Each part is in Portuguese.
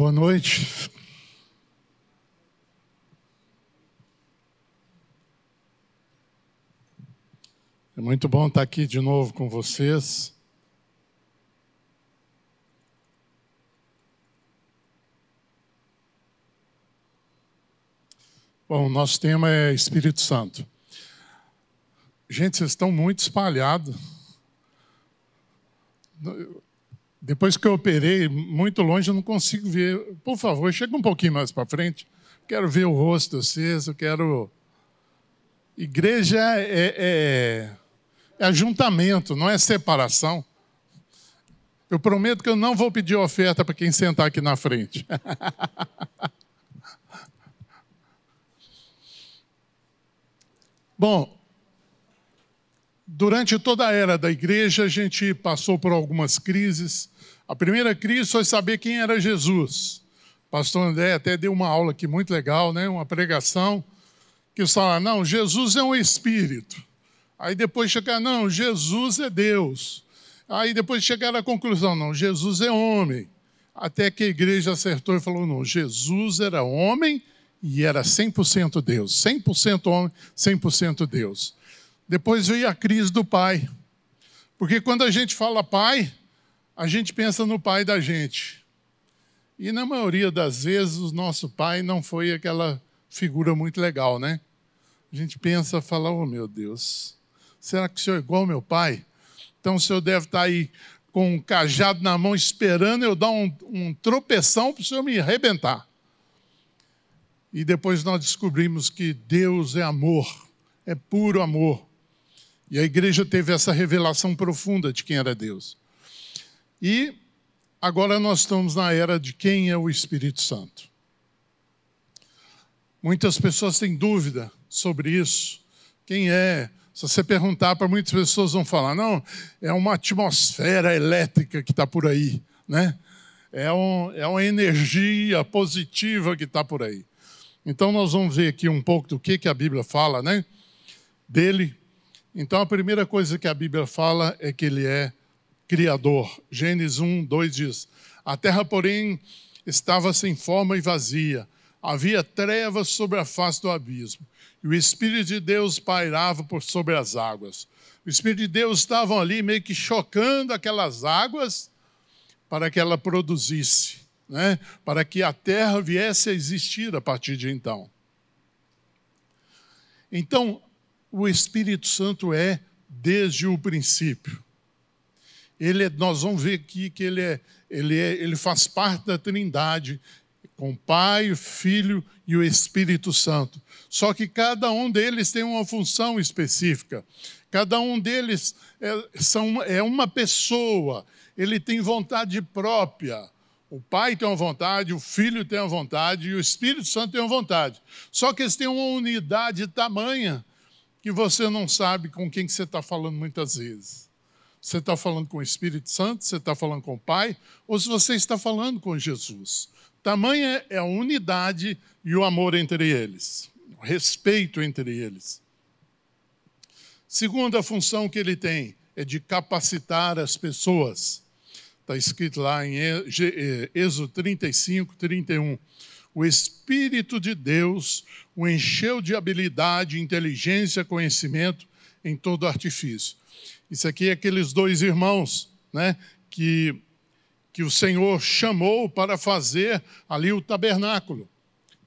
Boa noite. É muito bom estar aqui de novo com vocês. Bom, nosso tema é Espírito Santo. Gente, vocês estão muito espalhados. Depois que eu operei, muito longe, eu não consigo ver. Por favor, chega um pouquinho mais para frente. Quero ver o rosto de vocês, eu quero. Igreja é, é, é ajuntamento, não é separação. Eu prometo que eu não vou pedir oferta para quem sentar aqui na frente. Bom, durante toda a era da igreja, a gente passou por algumas crises. A primeira crise foi saber quem era Jesus. O pastor André até deu uma aula aqui muito legal, né? uma pregação, que fala, não, Jesus é um espírito. Aí depois chegar, não, Jesus é Deus. Aí depois chegar à conclusão, não, Jesus é homem. Até que a igreja acertou e falou, não, Jesus era homem e era 100% Deus. 100% homem, 100% Deus. Depois veio a crise do pai. Porque quando a gente fala pai, a gente pensa no pai da gente. E na maioria das vezes o nosso pai não foi aquela figura muito legal, né? A gente pensa, fala, oh meu Deus, será que o senhor é igual ao meu pai? Então o senhor deve estar aí com um cajado na mão esperando eu dar um, um tropeção para o senhor me arrebentar. E depois nós descobrimos que Deus é amor, é puro amor. E a igreja teve essa revelação profunda de quem era Deus. E agora nós estamos na era de quem é o Espírito Santo. Muitas pessoas têm dúvida sobre isso. Quem é? Se você perguntar para muitas pessoas, vão falar: não, é uma atmosfera elétrica que está por aí, né? É, um, é uma energia positiva que está por aí. Então, nós vamos ver aqui um pouco do que, que a Bíblia fala, né? Dele então, a primeira coisa que a Bíblia fala é que ele é criador. Gênesis 1, 2 diz: A terra, porém, estava sem forma e vazia. Havia trevas sobre a face do abismo. E o Espírito de Deus pairava por sobre as águas. O Espírito de Deus estava ali meio que chocando aquelas águas para que ela produzisse, né? para que a terra viesse a existir a partir de então. Então, o Espírito Santo é desde o princípio. Ele é, nós vamos ver aqui que ele, é, ele, é, ele faz parte da Trindade, com o Pai, o Filho e o Espírito Santo. Só que cada um deles tem uma função específica. Cada um deles é, são, é uma pessoa, ele tem vontade própria. O Pai tem uma vontade, o Filho tem uma vontade e o Espírito Santo tem uma vontade. Só que eles têm uma unidade tamanha que você não sabe com quem que você está falando muitas vezes. Você está falando com o Espírito Santo, você está falando com o Pai, ou se você está falando com Jesus. Tamanha é a unidade e o amor entre eles, o respeito entre eles. Segunda função que ele tem é de capacitar as pessoas. Está escrito lá em Êxodo 35, 31 o Espírito de Deus o encheu de habilidade, inteligência, conhecimento em todo artifício. Isso aqui é aqueles dois irmãos, né, que, que o Senhor chamou para fazer ali o tabernáculo.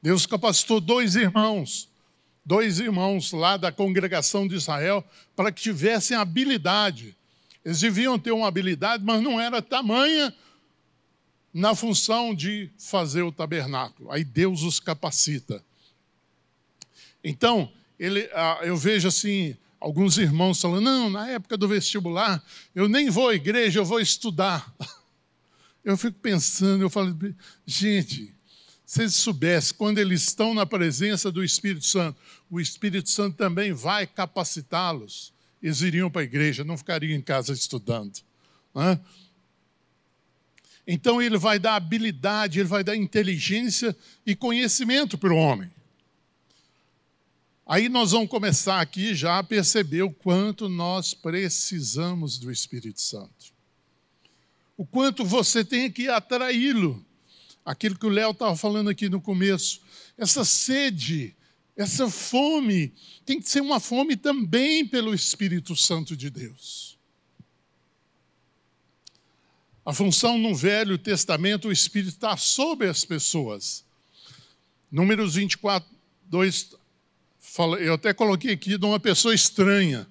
Deus capacitou dois irmãos, dois irmãos lá da congregação de Israel, para que tivessem habilidade. Eles deviam ter uma habilidade, mas não era tamanha na função de fazer o tabernáculo. Aí Deus os capacita. Então, ele, ah, eu vejo assim, alguns irmãos falando: não, na época do vestibular, eu nem vou à igreja, eu vou estudar. Eu fico pensando, eu falo, gente, se eles soubessem, quando eles estão na presença do Espírito Santo, o Espírito Santo também vai capacitá-los. Eles iriam para a igreja, não ficariam em casa estudando. Não é? Então ele vai dar habilidade, ele vai dar inteligência e conhecimento para o homem. Aí nós vamos começar aqui já a perceber o quanto nós precisamos do Espírito Santo. O quanto você tem que atraí-lo. aquilo que o Léo estava falando aqui no começo, essa sede, essa fome, tem que ser uma fome também pelo Espírito Santo de Deus. A função no Velho Testamento, o Espírito está sobre as pessoas. Números 24, 2, eu até coloquei aqui de uma pessoa estranha,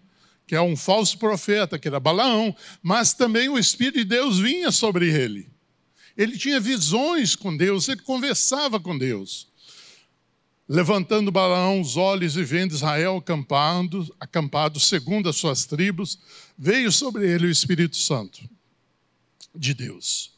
que é um falso profeta, que era Balaão, mas também o Espírito de Deus vinha sobre ele. Ele tinha visões com Deus, ele conversava com Deus. Levantando Balaão os olhos e vendo Israel acampado, acampado segundo as suas tribos, veio sobre ele o Espírito Santo de Deus.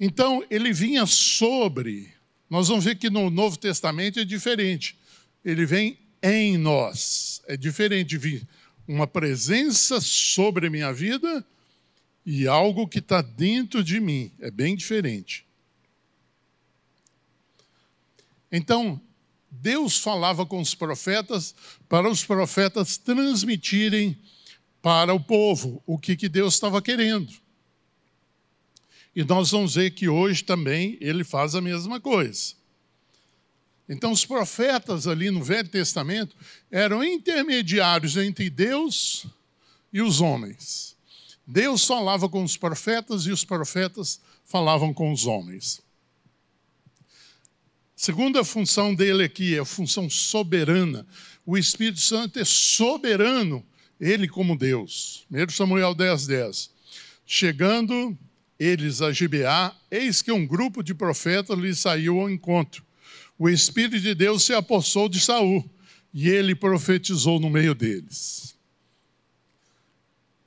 Então, ele vinha sobre. Nós vamos ver que no Novo Testamento é diferente. Ele vem em nós. É diferente de vir uma presença sobre a minha vida e algo que está dentro de mim. É bem diferente. Então, Deus falava com os profetas para os profetas transmitirem para o povo o que, que Deus estava querendo. E nós vamos ver que hoje também ele faz a mesma coisa. Então, os profetas ali no Velho Testamento eram intermediários entre Deus e os homens. Deus falava com os profetas e os profetas falavam com os homens. Segunda função dele aqui é a função soberana. O Espírito Santo é soberano, ele como Deus. 1 Samuel 10, 10. Chegando eles a Gibeá, eis que um grupo de profetas lhe saiu ao encontro o Espírito de Deus se apossou de Saul e ele profetizou no meio deles.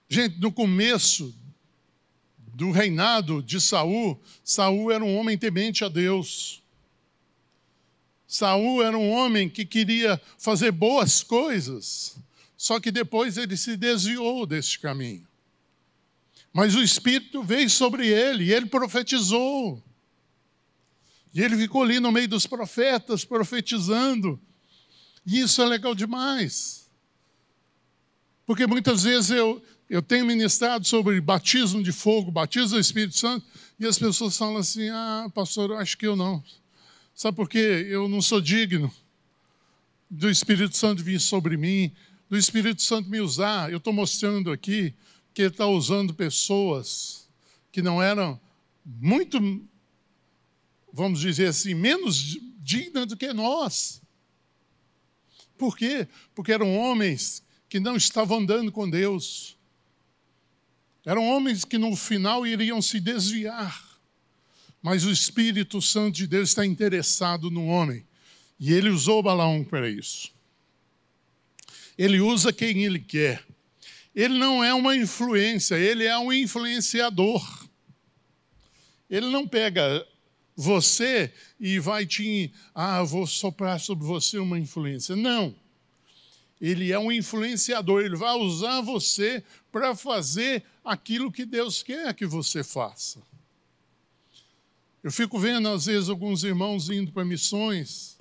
Gente, no começo do reinado de Saul, Saul era um homem temente a Deus. Saul era um homem que queria fazer boas coisas, só que depois ele se desviou desse caminho. Mas o Espírito veio sobre ele e ele profetizou. E ele ficou ali no meio dos profetas, profetizando. E isso é legal demais. Porque muitas vezes eu, eu tenho ministrado sobre batismo de fogo, batismo do Espírito Santo, e as pessoas falam assim: ah, pastor, acho que eu não. Sabe por quê? Eu não sou digno do Espírito Santo vir sobre mim, do Espírito Santo me usar. Eu estou mostrando aqui que ele está usando pessoas que não eram muito vamos dizer assim, menos digna do que nós. Por quê? Porque eram homens que não estavam andando com Deus. Eram homens que no final iriam se desviar. Mas o Espírito Santo de Deus está interessado no homem. E ele usou Balaão para isso. Ele usa quem ele quer. Ele não é uma influência, ele é um influenciador. Ele não pega você e vai te. Ah, vou soprar sobre você uma influência. Não. Ele é um influenciador, ele vai usar você para fazer aquilo que Deus quer que você faça. Eu fico vendo, às vezes, alguns irmãos indo para missões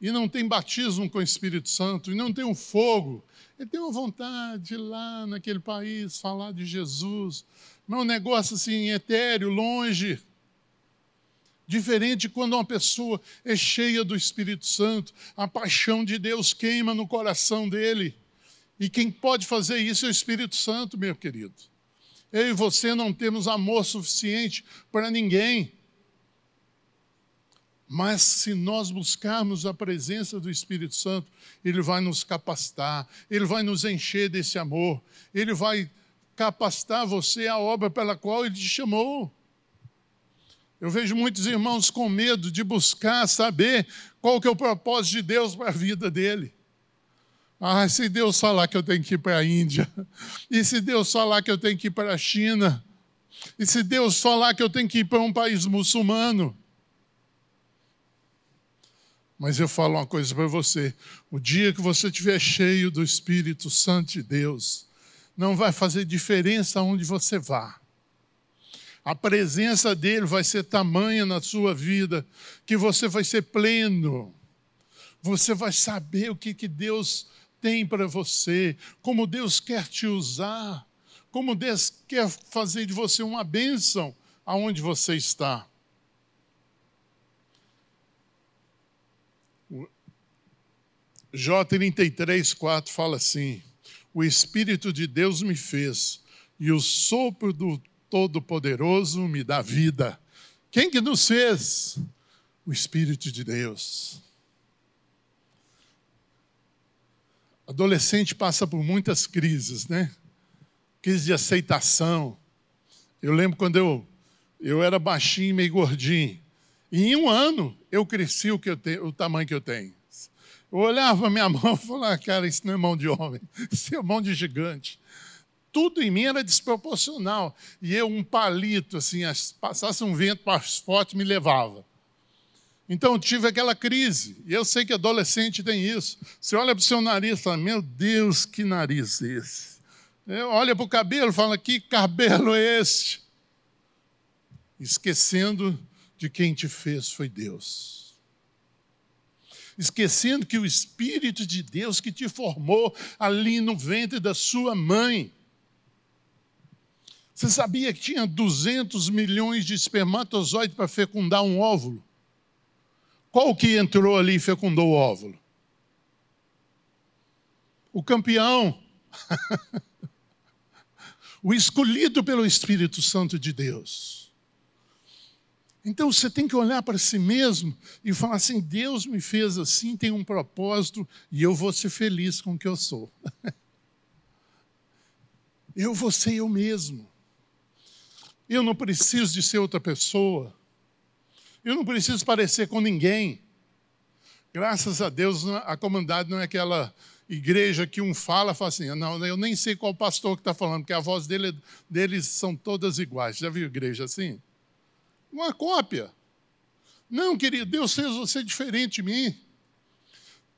e não tem batismo com o Espírito Santo, e não tem um fogo. Ele tem uma vontade lá naquele país falar de Jesus, mas é um negócio assim, etéreo, longe. Diferente quando uma pessoa é cheia do Espírito Santo, a paixão de Deus queima no coração dele. E quem pode fazer isso é o Espírito Santo, meu querido. Eu e você não temos amor suficiente para ninguém. Mas se nós buscarmos a presença do Espírito Santo, ele vai nos capacitar, ele vai nos encher desse amor, ele vai capacitar você à obra pela qual ele te chamou. Eu vejo muitos irmãos com medo de buscar saber qual que é o propósito de Deus para a vida dele. Ah, se Deus falar que eu tenho que ir para a Índia, e se Deus falar que eu tenho que ir para a China, e se Deus falar que eu tenho que ir para um país muçulmano. Mas eu falo uma coisa para você: o dia que você estiver cheio do Espírito Santo de Deus, não vai fazer diferença aonde você vá. A presença dele vai ser tamanha na sua vida que você vai ser pleno. Você vai saber o que, que Deus tem para você, como Deus quer te usar, como Deus quer fazer de você uma bênção aonde você está. Jó 33, 4 fala assim: O Espírito de Deus me fez, e o sopro do Todo-Poderoso me dá vida. Quem que nos fez? O Espírito de Deus. Adolescente passa por muitas crises, né? Crise de aceitação. Eu lembro quando eu, eu era baixinho, meio gordinho. E em um ano eu cresci o, que eu tenho, o tamanho que eu tenho. Eu olhava minha mão e falava, cara, isso não é mão de homem, isso é mão de gigante. Tudo em mim era desproporcional. E eu, um palito, assim, passasse um vento mais forte, me levava. Então tive aquela crise. E eu sei que adolescente tem isso. Você olha para o seu nariz e fala, meu Deus, que nariz esse? Olha para o cabelo e fala, que cabelo é esse? Esquecendo de quem te fez foi Deus esquecendo que o Espírito de Deus que te formou ali no ventre da sua mãe. Você sabia que tinha 200 milhões de espermatozoides para fecundar um óvulo? Qual que entrou ali e fecundou o óvulo? O campeão. o escolhido pelo Espírito Santo de Deus. Então você tem que olhar para si mesmo e falar assim: Deus me fez assim, tem um propósito e eu vou ser feliz com o que eu sou. eu vou ser eu mesmo. Eu não preciso de ser outra pessoa. Eu não preciso parecer com ninguém. Graças a Deus, a comunidade não é aquela igreja que um fala, fala assim, não, eu nem sei qual pastor que está falando, porque a voz dele, deles são todas iguais. Já viu igreja assim? uma cópia. Não, querido, Deus fez você diferente de mim.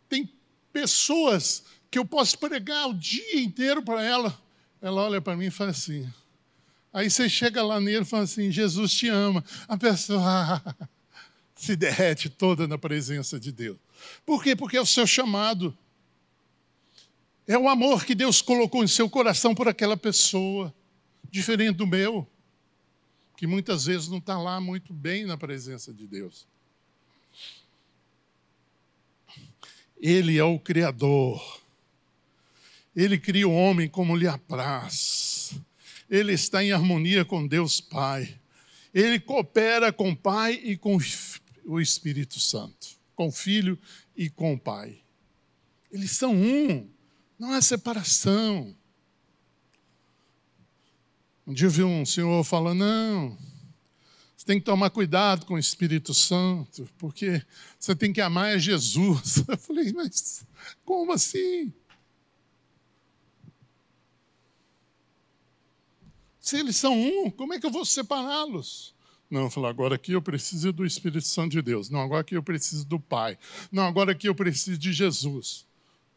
Tem pessoas que eu posso pregar o dia inteiro para ela. Ela olha para mim e fala assim. Aí você chega lá nele e fala assim: Jesus te ama. A pessoa se derrete toda na presença de Deus. Por quê? Porque é o seu chamado. É o amor que Deus colocou em seu coração por aquela pessoa, diferente do meu que muitas vezes não está lá muito bem na presença de Deus. Ele é o Criador. Ele cria o homem como lhe apraz. Ele está em harmonia com Deus Pai. Ele coopera com o Pai e com o Espírito Santo, com o Filho e com o Pai. Eles são um, não há separação. Um dia eu vi um senhor falando: não, você tem que tomar cuidado com o Espírito Santo, porque você tem que amar a Jesus. Eu falei: mas como assim? Se eles são um, como é que eu vou separá-los? Não, falou, agora aqui eu preciso do Espírito Santo de Deus. Não, agora aqui eu preciso do Pai. Não, agora aqui eu preciso de Jesus.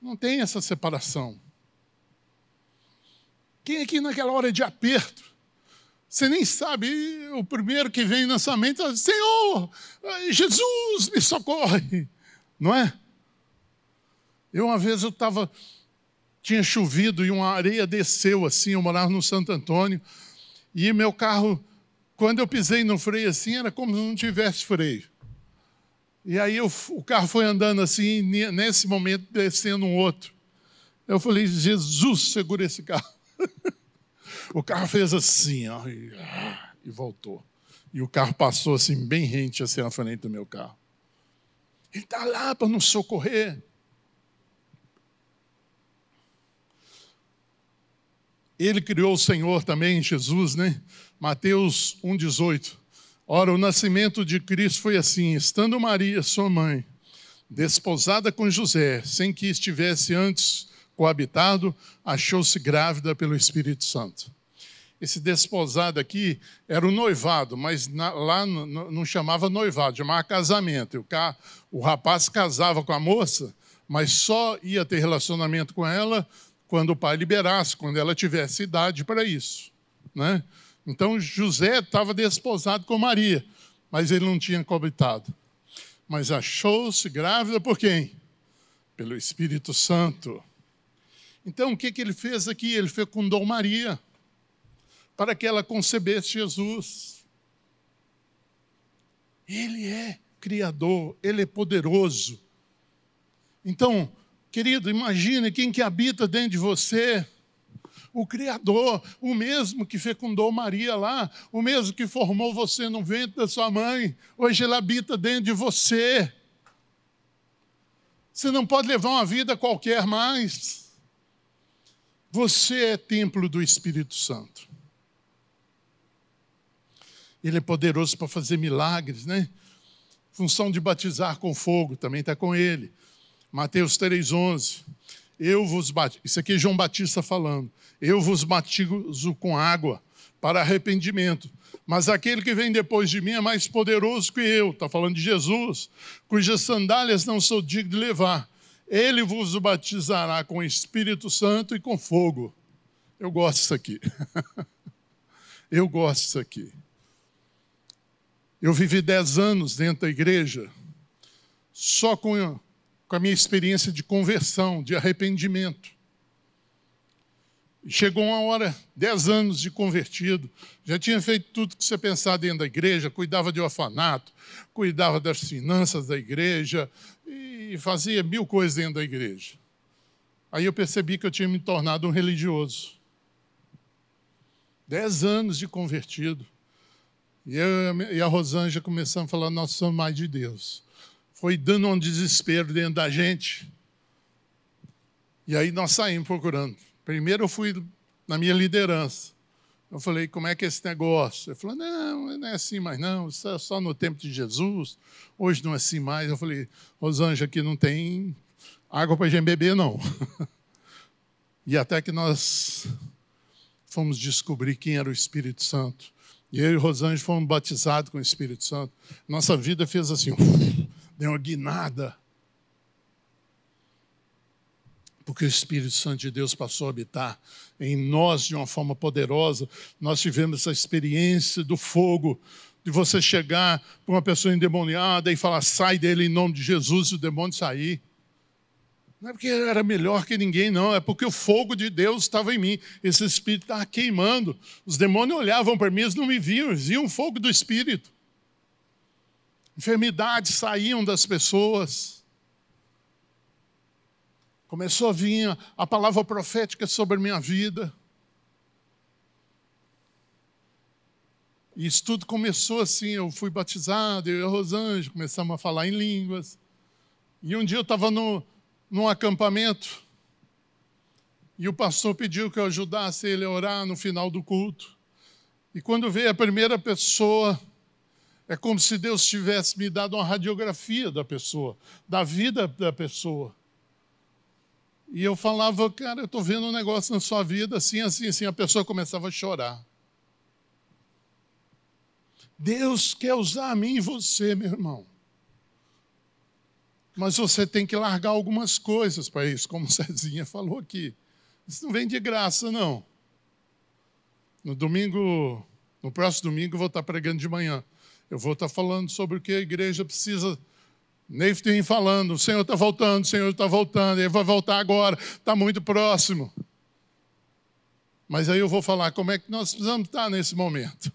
Não tem essa separação. Quem aqui naquela hora de aperto, você nem sabe, o primeiro que vem na sua mente é: Senhor, Jesus, me socorre, não é? Eu uma vez eu estava, tinha chovido e uma areia desceu assim, eu morava no Santo Antônio, e meu carro, quando eu pisei no freio assim, era como se não tivesse freio. E aí eu, o carro foi andando assim, nesse momento descendo um outro. Eu falei, Jesus, segura esse carro. o carro fez assim, ó, e, e, voltou. E o carro passou assim, bem rente assim na frente do meu carro. Ele está lá para nos socorrer. Ele criou o Senhor também, Jesus, né? Mateus 1,18. Ora, o nascimento de Cristo foi assim: estando Maria, sua mãe, desposada com José, sem que estivesse antes coabitado, achou-se grávida pelo Espírito Santo. Esse desposado aqui era o noivado, mas na, lá no, não chamava noivado, chamava casamento. O, ca, o rapaz casava com a moça, mas só ia ter relacionamento com ela quando o pai liberasse, quando ela tivesse idade para isso. Né? Então José estava desposado com Maria, mas ele não tinha coabitado. Mas achou-se grávida por quem? Pelo Espírito Santo. Então, o que, que ele fez aqui? Ele fecundou Maria para que ela concebesse Jesus. Ele é Criador, Ele é poderoso. Então, querido, imagine quem que habita dentro de você. O Criador, o mesmo que fecundou Maria lá, o mesmo que formou você no ventre da sua mãe, hoje ele habita dentro de você. Você não pode levar uma vida qualquer mais. Você é templo do Espírito Santo. Ele é poderoso para fazer milagres, né? Função de batizar com fogo também está com ele. Mateus 3,11. Eu vos batizo. Isso aqui é João Batista falando. Eu vos batizo com água para arrependimento. Mas aquele que vem depois de mim é mais poderoso que eu. Está falando de Jesus, cujas sandálias não sou digno de levar. Ele vos batizará com Espírito Santo e com fogo. Eu gosto disso aqui. eu gosto disso aqui. Eu vivi dez anos dentro da igreja, só com, com a minha experiência de conversão, de arrependimento. Chegou uma hora, dez anos de convertido, já tinha feito tudo que você pensar dentro da igreja, cuidava de orfanato, cuidava das finanças da igreja e fazia mil coisas dentro da igreja. Aí eu percebi que eu tinha me tornado um religioso. Dez anos de convertido. E eu e a Rosângela começamos a falar, nós somos mais de Deus. Foi dando um desespero dentro da gente. E aí nós saímos procurando. Primeiro eu fui na minha liderança. Eu falei, como é que é esse negócio? Ele falou, não, não é assim mais não, isso é só no tempo de Jesus, hoje não é assim mais. Eu falei, Rosângela, aqui não tem água para a gente beber, não. e até que nós fomos descobrir quem era o Espírito Santo. E eu e Rosângela fomos batizados com o Espírito Santo. Nossa vida fez assim, deu uma guinada porque o Espírito Santo de Deus passou a habitar em nós de uma forma poderosa. Nós tivemos essa experiência do fogo, de você chegar para uma pessoa endemoniada e falar, sai dele em nome de Jesus, e o demônio sair. Não é porque era melhor que ninguém, não, é porque o fogo de Deus estava em mim. Esse Espírito estava queimando. Os demônios olhavam para mim, eles não me viam, eles viam o fogo do Espírito. Enfermidades saíam das pessoas Começou a vir a palavra profética sobre a minha vida. E isso tudo começou assim, eu fui batizado, eu e a Rosângela começamos a falar em línguas. E um dia eu estava num acampamento e o pastor pediu que eu ajudasse ele a orar no final do culto. E quando veio a primeira pessoa, é como se Deus tivesse me dado uma radiografia da pessoa, da vida da pessoa. E eu falava, cara, eu estou vendo um negócio na sua vida, assim, assim, assim. A pessoa começava a chorar. Deus quer usar a mim e você, meu irmão. Mas você tem que largar algumas coisas para isso, como Cezinha falou aqui. Isso não vem de graça, não. No domingo, no próximo domingo, eu vou estar pregando de manhã. Eu vou estar falando sobre o que a igreja precisa Neiftim falando, o Senhor está voltando, o Senhor está voltando, ele vai voltar agora, está muito próximo. Mas aí eu vou falar como é que nós precisamos estar nesse momento.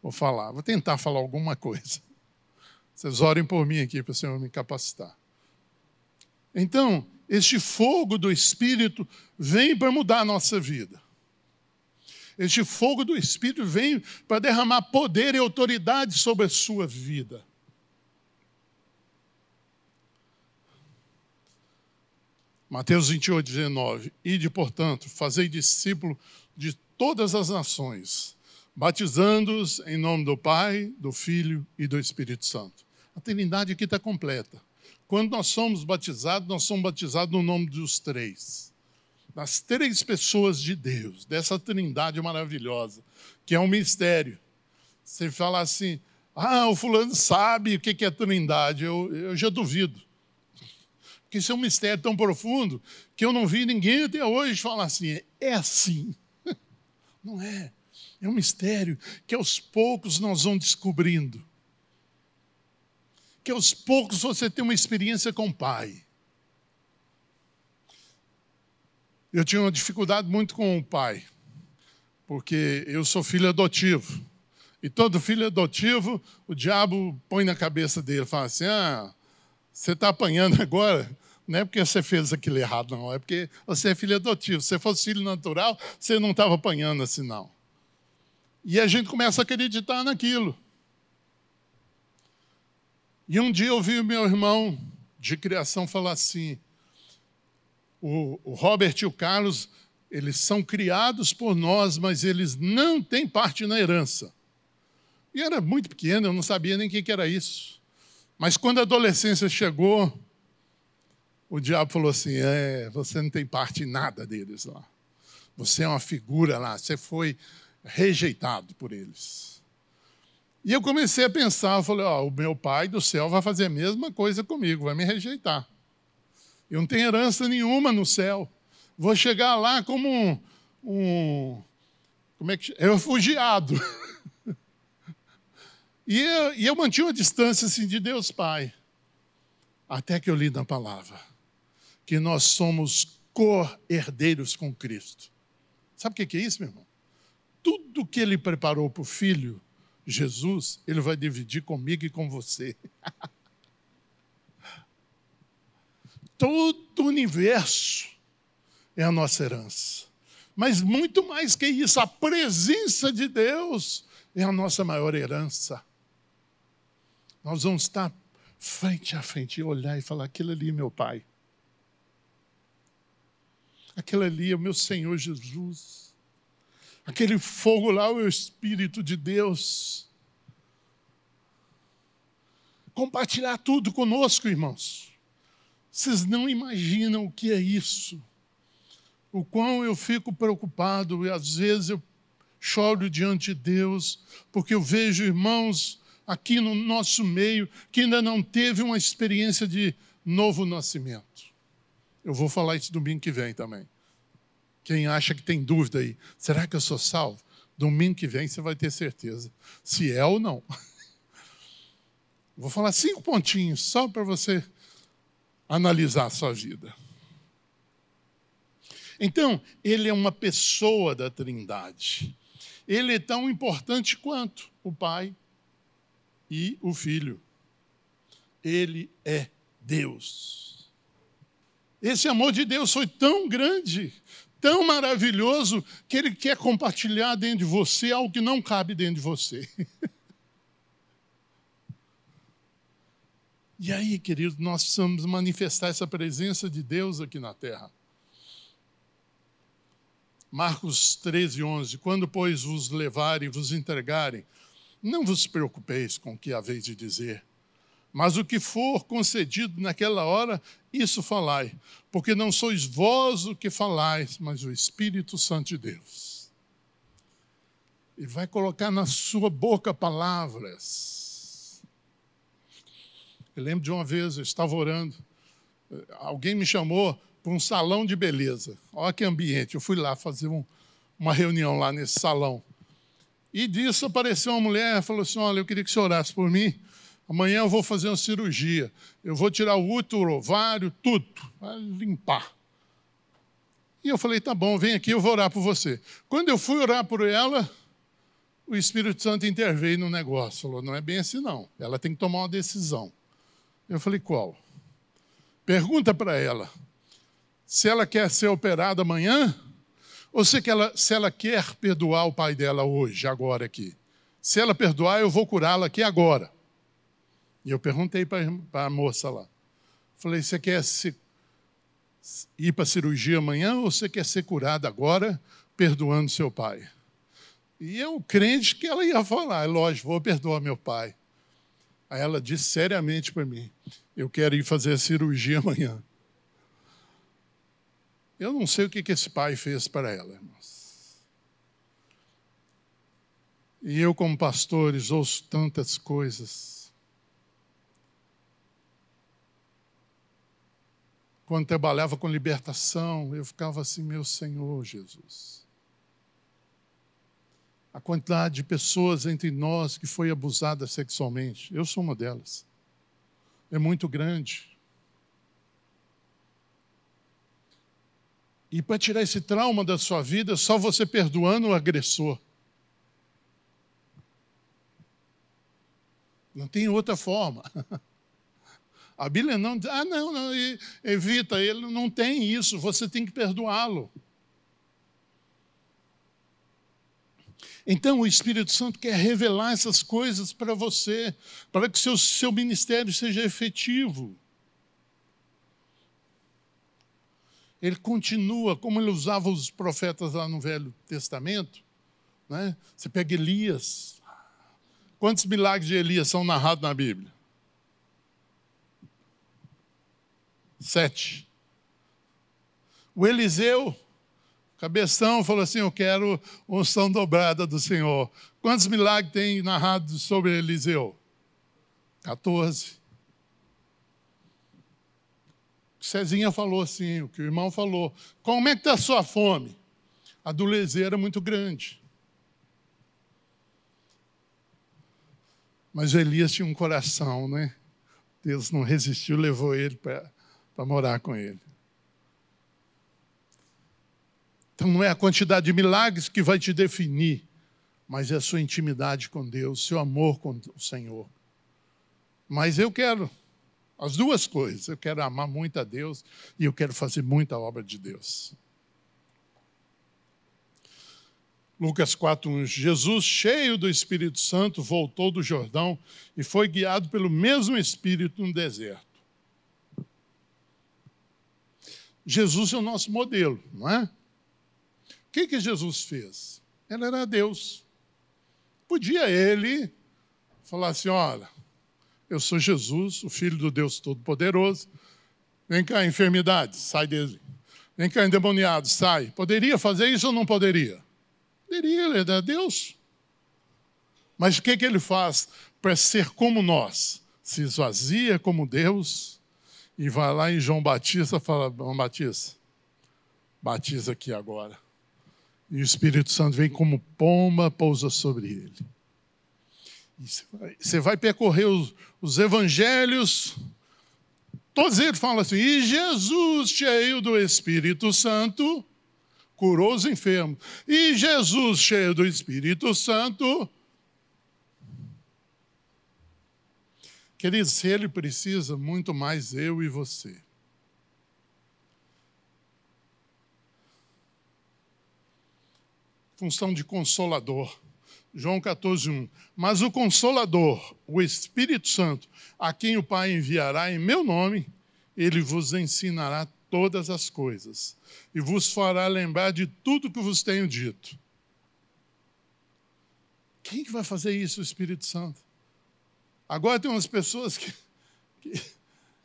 Vou falar, vou tentar falar alguma coisa. Vocês orem por mim aqui para o Senhor me capacitar. Então, este fogo do Espírito vem para mudar a nossa vida. Este fogo do Espírito vem para derramar poder e autoridade sobre a sua vida. Mateus 28, 19. Ide, portanto, fazei discípulo de todas as nações, batizando-os em nome do Pai, do Filho e do Espírito Santo. A Trindade aqui está completa. Quando nós somos batizados, nós somos batizados no nome dos três. Das três pessoas de Deus, dessa Trindade maravilhosa, que é um mistério. Você fala assim, ah, o fulano sabe o que é Trindade, eu, eu já duvido. Porque isso é um mistério tão profundo que eu não vi ninguém até hoje falar assim, é assim. Não é. É um mistério que aos poucos nós vamos descobrindo. Que aos poucos você tem uma experiência com o Pai. Eu tinha uma dificuldade muito com o pai, porque eu sou filho adotivo. E todo filho adotivo, o diabo põe na cabeça dele, fala assim: ah, você está apanhando agora Não é porque você fez aquilo errado, não. É porque você é filho adotivo. Se você fosse filho natural, você não estava apanhando assim, não. E a gente começa a acreditar naquilo. E um dia eu ouvi o meu irmão de criação falar assim: o, o Robert e o Carlos, eles são criados por nós, mas eles não têm parte na herança. E era muito pequeno, eu não sabia nem o que era isso. Mas quando a adolescência chegou, o diabo falou assim: é, você não tem parte em nada deles lá. Você é uma figura lá, você foi rejeitado por eles. E eu comecei a pensar, eu falei, ó, o meu pai do céu vai fazer a mesma coisa comigo, vai me rejeitar. Eu não tenho herança nenhuma no céu. Vou chegar lá como um, um como é que refugiado. e, eu, e eu mantive uma distância assim de Deus Pai, até que eu li na palavra que nós somos co-herdeiros com Cristo. Sabe o que é isso, meu irmão? Tudo que ele preparou para o filho, Jesus, ele vai dividir comigo e com você. Todo o universo é a nossa herança. Mas muito mais que isso, a presença de Deus é a nossa maior herança. Nós vamos estar frente a frente e olhar e falar: aquilo ali, meu Pai. Aquilo ali é o meu Senhor Jesus. Aquele fogo lá é o Espírito de Deus. Compartilhar tudo conosco, irmãos. Vocês não imaginam o que é isso. O quão eu fico preocupado e às vezes eu choro diante de Deus, porque eu vejo irmãos aqui no nosso meio que ainda não teve uma experiência de novo nascimento. Eu vou falar isso domingo que vem também. Quem acha que tem dúvida aí, será que eu sou salvo? Domingo que vem você vai ter certeza se é ou não. Vou falar cinco pontinhos só para você analisar a sua vida. Então, ele é uma pessoa da Trindade. Ele é tão importante quanto o Pai e o Filho. Ele é Deus. Esse amor de Deus foi tão grande, tão maravilhoso, que Ele quer compartilhar dentro de você algo que não cabe dentro de você. E aí, querido, nós precisamos manifestar essa presença de Deus aqui na terra. Marcos 13, 11. Quando, pois, vos levarem e vos entregarem, não vos preocupeis com o que haveis de dizer mas o que for concedido naquela hora, isso falai, porque não sois vós o que falais, mas o Espírito Santo de Deus. Ele vai colocar na sua boca palavras. Eu lembro de uma vez, eu estava orando, alguém me chamou para um salão de beleza. Olha que ambiente. Eu fui lá fazer um, uma reunião lá nesse salão. E disso apareceu uma mulher e falou assim: Olha, eu queria que você orasse por mim Amanhã eu vou fazer uma cirurgia. Eu vou tirar o útero, o ovário, tudo. Vai limpar. E eu falei, tá bom, vem aqui, eu vou orar por você. Quando eu fui orar por ela, o Espírito Santo interveio no negócio. Falou, não é bem assim não. Ela tem que tomar uma decisão. Eu falei, qual? Pergunta para ela se ela quer ser operada amanhã ou se ela, se ela quer perdoar o pai dela hoje, agora aqui. Se ela perdoar, eu vou curá-la aqui agora. E eu perguntei para a moça lá. Falei, você quer se, ir para a cirurgia amanhã ou você quer ser curada agora, perdoando seu pai? E eu, crente, que ela ia falar, é lógico, vou perdoar meu pai. Aí ela disse seriamente para mim, eu quero ir fazer a cirurgia amanhã. Eu não sei o que, esse pai fez para ela, irmãos. E eu, como pastores, ouço tantas coisas quando trabalhava com libertação, eu ficava assim, meu Senhor Jesus. A quantidade de pessoas entre nós que foi abusada sexualmente, eu sou uma delas, é muito grande. E para tirar esse trauma da sua vida, só você perdoando o agressor. Não tem outra forma. A Bíblia não diz, ah, não, não, evita, ele não tem isso, você tem que perdoá-lo. Então o Espírito Santo quer revelar essas coisas para você, para que seu, seu ministério seja efetivo. Ele continua, como ele usava os profetas lá no Velho Testamento. Né? Você pega Elias. Quantos milagres de Elias são narrados na Bíblia? Sete. O Eliseu, cabeção, falou assim: Eu quero unção dobrada do Senhor. Quantos milagres tem narrado sobre Eliseu? 14. Cezinha falou assim, o que o irmão falou. Como é que está a sua fome? A do era muito grande. Mas Elias tinha um coração, né? Deus não resistiu, levou ele para morar com ele. Então não é a quantidade de milagres que vai te definir, mas é a sua intimidade com Deus, seu amor com o Senhor. Mas eu quero as duas coisas. Eu quero amar muito a Deus e eu quero fazer muita obra de Deus. Lucas 4:1 Jesus, cheio do Espírito Santo, voltou do Jordão e foi guiado pelo mesmo Espírito no deserto. Jesus é o nosso modelo, não é? O que, que Jesus fez? Ele era Deus. Podia ele falar assim: olha, eu sou Jesus, o Filho do Deus Todo-Poderoso. Vem cá, enfermidade, sai dele. Vem cá, endemoniado, sai. Poderia fazer isso ou não poderia? Poderia, ele é Deus. Mas o que, que ele faz para ser como nós? Se esvazia como Deus e vai lá em João Batista fala: João Batista, batiza aqui agora. E o Espírito Santo vem como pomba, pousa sobre ele. Você vai percorrer os, os evangelhos, todos eles falam assim: e Jesus, cheio do Espírito Santo, curou os enfermos. E Jesus, cheio do Espírito Santo. Queridos, ele precisa, muito mais eu e você. Função de consolador. João 14, 1. Mas o Consolador, o Espírito Santo, a quem o Pai enviará em meu nome, ele vos ensinará todas as coisas e vos fará lembrar de tudo que vos tenho dito. Quem que vai fazer isso, o Espírito Santo? Agora tem umas pessoas que, que,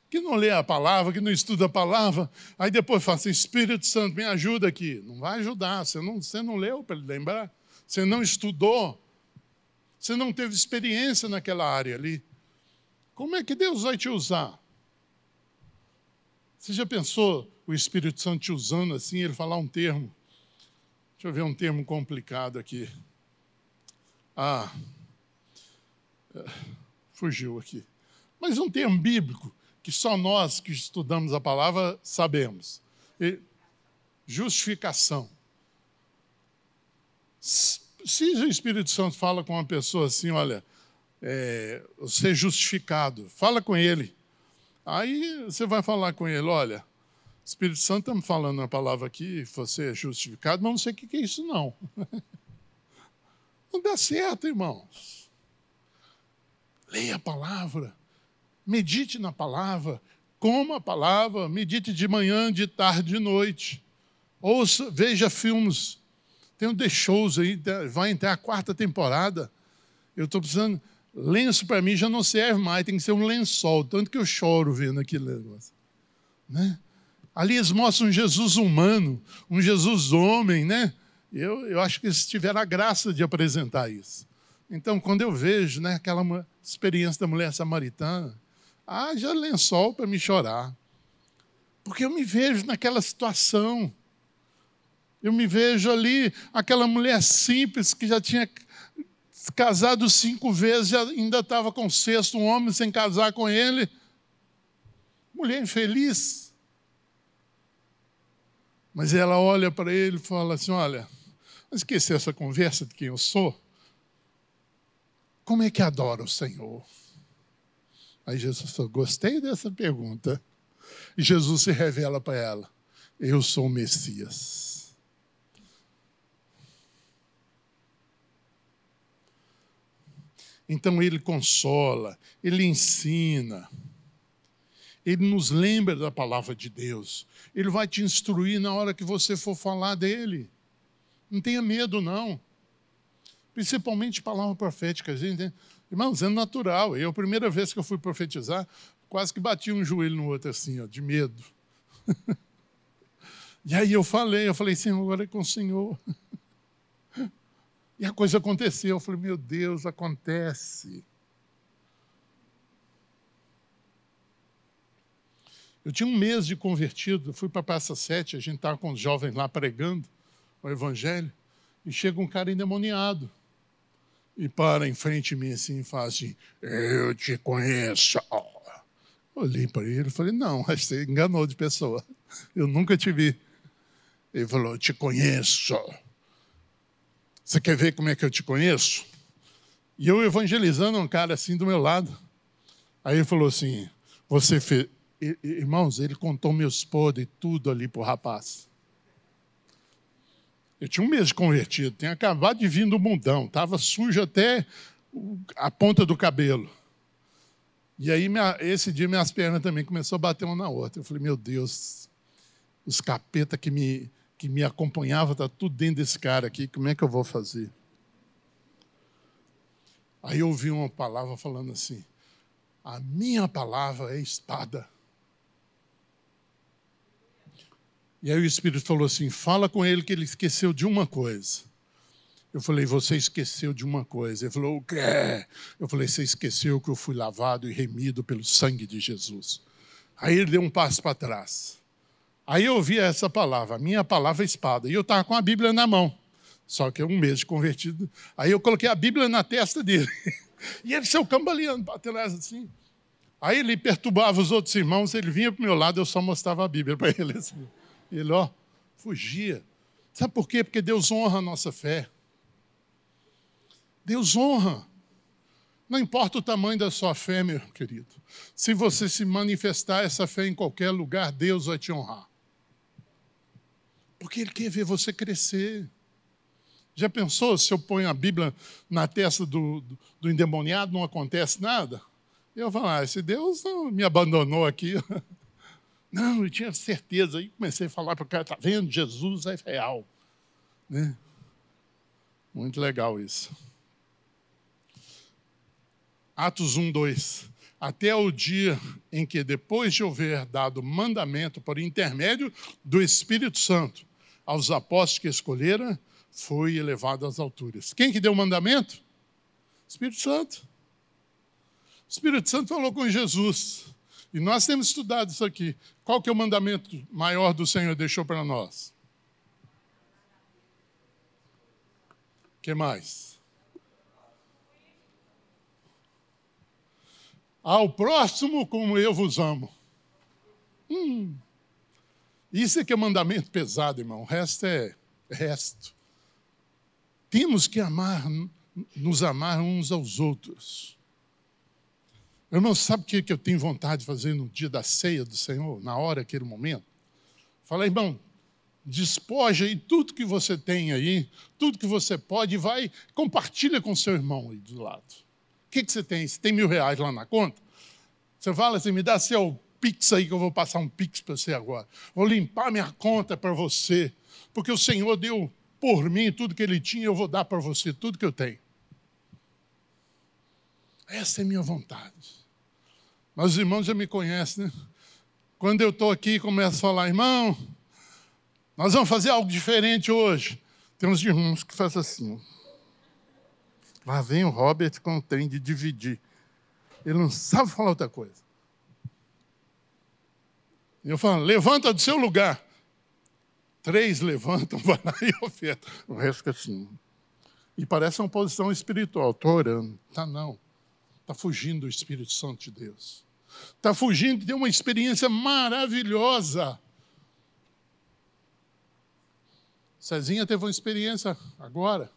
que não lê a palavra, que não estuda a palavra, aí depois fala assim, Espírito Santo, me ajuda aqui. Não vai ajudar, você não, você não leu para lembrar você não estudou, você não teve experiência naquela área ali. Como é que Deus vai te usar? Você já pensou o Espírito Santo te usando assim, ele falar um termo? Deixa eu ver um termo complicado aqui. Ah, fugiu aqui. Mas um termo bíblico que só nós que estudamos a palavra sabemos. Justificação se o Espírito Santo fala com uma pessoa assim, olha, é, ser justificado, fala com ele. Aí você vai falar com ele, olha, o Espírito Santo está me falando uma palavra aqui, você é justificado, mas não sei o que é isso não. Não dá certo, irmãos. Leia a palavra, medite na palavra, coma a palavra, medite de manhã, de tarde, de noite. Ouça, veja filmes tem um The Shows aí, vai entrar a quarta temporada. Eu estou precisando. Lenço para mim já não serve mais, tem que ser um lençol, tanto que eu choro vendo aquele negócio. Né? Ali eles mostram um Jesus humano, um Jesus homem, né? Eu, eu acho que eles tiveram a graça de apresentar isso. Então, quando eu vejo né, aquela experiência da mulher samaritana, já lençol para me chorar. Porque eu me vejo naquela situação. Eu me vejo ali, aquela mulher simples que já tinha casado cinco vezes, já ainda estava com o sexto, um homem sem casar com ele. Mulher infeliz. Mas ela olha para ele e fala assim: Olha, esquecer essa conversa de quem eu sou. Como é que adora o Senhor? Aí Jesus falou: Gostei dessa pergunta. E Jesus se revela para ela: Eu sou o Messias. Então ele consola, ele ensina, ele nos lembra da palavra de Deus, ele vai te instruir na hora que você for falar dele. Não tenha medo, não. Principalmente palavra profética, gente. Irmãos, é natural. Eu, a primeira vez que eu fui profetizar, quase que bati um joelho no outro assim, ó, de medo. e aí eu falei, eu falei, Senhor, agora é com o Senhor. e a coisa aconteceu. Eu falei, meu Deus, acontece. Eu tinha um mês de convertido, fui para a Praça 7, a gente estava com os jovens lá pregando o Evangelho, e chega um cara endemoniado e para em frente de mim assim e fala assim: Eu te conheço. Olhei para ele e falei: Não, você enganou de pessoa. Eu nunca te vi. Ele falou: Eu te conheço. Você quer ver como é que eu te conheço? E eu evangelizando um cara assim do meu lado. Aí ele falou assim: Você fez. Irmãos, ele contou meus podres tudo ali para o rapaz. Eu tinha um mês de convertido, tinha acabado de vir do mundão, estava sujo até a ponta do cabelo. E aí, minha, esse dia, minhas pernas também começaram a bater uma na outra. Eu falei, meu Deus, os capeta que me, que me acompanhavam, está tudo dentro desse cara aqui, como é que eu vou fazer? Aí eu ouvi uma palavra falando assim: a minha palavra é espada. E aí o Espírito falou assim: fala com ele que ele esqueceu de uma coisa. Eu falei, você esqueceu de uma coisa. Ele falou, o quê? Eu falei, você esqueceu que eu fui lavado e remido pelo sangue de Jesus. Aí ele deu um passo para trás. Aí eu ouvi essa palavra, minha palavra é espada. E eu estava com a Bíblia na mão. Só que é um mês de convertido. Aí eu coloquei a Bíblia na testa dele. E ele saiu cambaleando para trás assim. Aí ele perturbava os outros irmãos, ele vinha para o meu lado, eu só mostrava a Bíblia para ele assim. Ele, ó, fugia. Sabe por quê? Porque Deus honra a nossa fé. Deus honra. Não importa o tamanho da sua fé, meu querido. Se você se manifestar essa fé em qualquer lugar, Deus vai te honrar. Porque Ele quer ver você crescer. Já pensou se eu ponho a Bíblia na testa do, do, do endemoniado, não acontece nada? Eu falo, ah, esse Deus me abandonou aqui. Não, eu tinha certeza. Aí comecei a falar para o cara, está vendo? Jesus é real. Né? Muito legal isso. Atos 1, 2. Até o dia em que, depois de houver dado mandamento por intermédio do Espírito Santo aos apóstolos que escolheram, foi elevado às alturas. Quem que deu o mandamento? Espírito Santo. O Espírito Santo falou com Jesus. E nós temos estudado isso aqui. Qual que é o mandamento maior do Senhor deixou para nós? Que mais? Ao próximo como eu vos amo. Hum. Isso é que é mandamento pesado, irmão. O resto é resto. Temos que amar, nos amar uns aos outros. Irmão, sabe o que eu tenho vontade de fazer no dia da ceia do Senhor, na hora, aquele momento? Fala, irmão, despoja aí tudo que você tem aí, tudo que você pode, e vai, compartilha com seu irmão aí do lado. O que, que você tem? Você tem mil reais lá na conta? Você fala assim, me dá seu pix aí que eu vou passar um pix para você agora. Vou limpar minha conta para você, porque o Senhor deu por mim tudo que Ele tinha, eu vou dar para você tudo que eu tenho. Essa é minha vontade. Mas os irmãos já me conhecem, né? Quando eu estou aqui começo a falar, irmão, nós vamos fazer algo diferente hoje. Tem uns irmãos que fazem assim. Lá vem o Robert com o trem de dividir. Ele não sabe falar outra coisa. Eu falo, levanta do seu lugar. Três levantam, vai lá e oferta. O resto fica assim. E parece uma posição espiritual. Estou orando. Tá não. Está fugindo do Espírito Santo de Deus está fugindo de uma experiência maravilhosa. Cezinha teve uma experiência agora.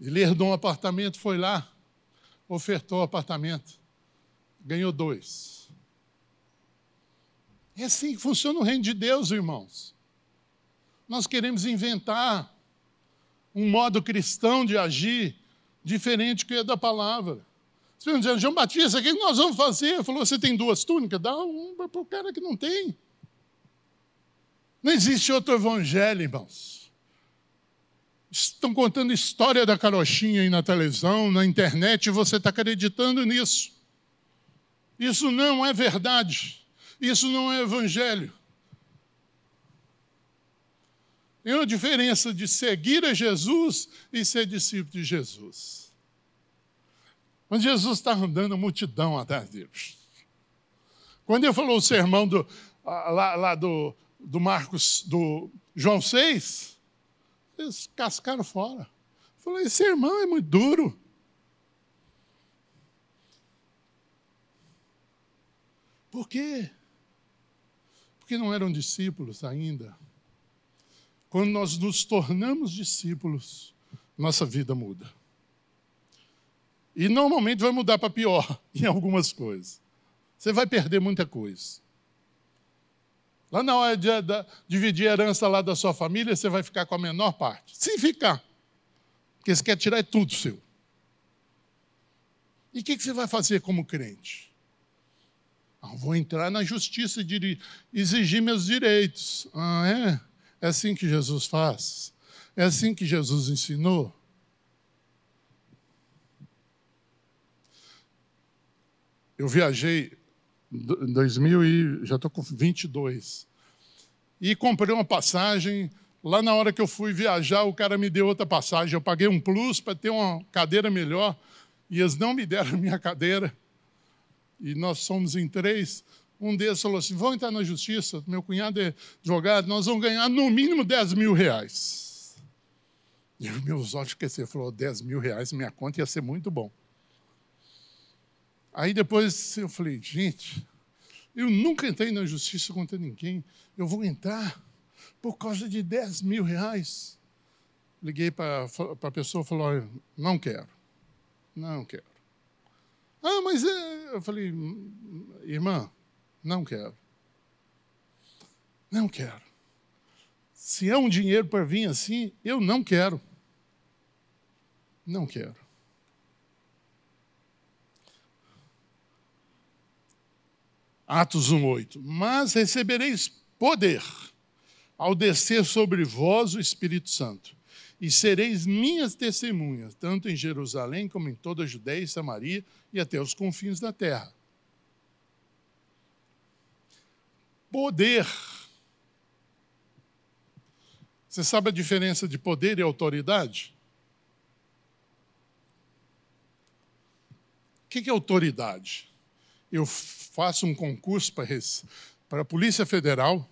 Ele herdou um apartamento, foi lá, ofertou o apartamento. ganhou dois. É assim que funciona o reino de Deus, irmãos. Nós queremos inventar um modo cristão de agir diferente que é da palavra. João Batista, o que nós vamos fazer? Ele falou, você tem duas túnicas? Dá uma para o cara que não tem. Não existe outro evangelho, irmãos. Estão contando história da carochinha aí na televisão, na internet, e você está acreditando nisso. Isso não é verdade. Isso não é evangelho. Tem uma diferença de seguir a Jesus e ser discípulo de Jesus. Quando Jesus está andando, a multidão atrás deles. Quando ele falou o sermão do, lá, lá do, do Marcos, do João 6, eles cascaram fora. Falou, esse irmão é muito duro. Por quê? Porque não eram discípulos ainda. Quando nós nos tornamos discípulos, nossa vida muda. E normalmente vai mudar para pior em algumas coisas. Você vai perder muita coisa. Lá na hora de, de, dividir a herança lá da sua família, você vai ficar com a menor parte. Se ficar. Porque você quer tirar é tudo seu. E o que, que, você vai fazer como crente? Ah, vou entrar na justiça e exigir meus direitos. Ah, é? É assim que Jesus faz? É assim que Jesus ensinou? Eu viajei em 2000 e já estou com 22. E comprei uma passagem. Lá na hora que eu fui viajar, o cara me deu outra passagem. Eu paguei um plus para ter uma cadeira melhor. E eles não me deram a minha cadeira. E nós somos em três. Um deles falou assim: vão entrar na justiça. Meu cunhado é advogado, nós vamos ganhar no mínimo 10 mil reais. E meus olhos esqueceram. Falou: 10 mil reais, minha conta ia ser muito bom. Aí depois eu falei, gente, eu nunca entrei na justiça contra ninguém. Eu vou entrar por causa de 10 mil reais. Liguei para a pessoa e falou, não quero. Não quero. Ah, mas é... eu falei, irmã, não quero. Não quero. Se é um dinheiro para vir assim, eu não quero. Não quero. Atos 1:8. Mas recebereis poder ao descer sobre vós o Espírito Santo, e sereis minhas testemunhas, tanto em Jerusalém como em toda a Judéia e Samaria e até os confins da terra. Poder. Você sabe a diferença de poder e autoridade? O que é autoridade? Eu faço um concurso para a Polícia Federal,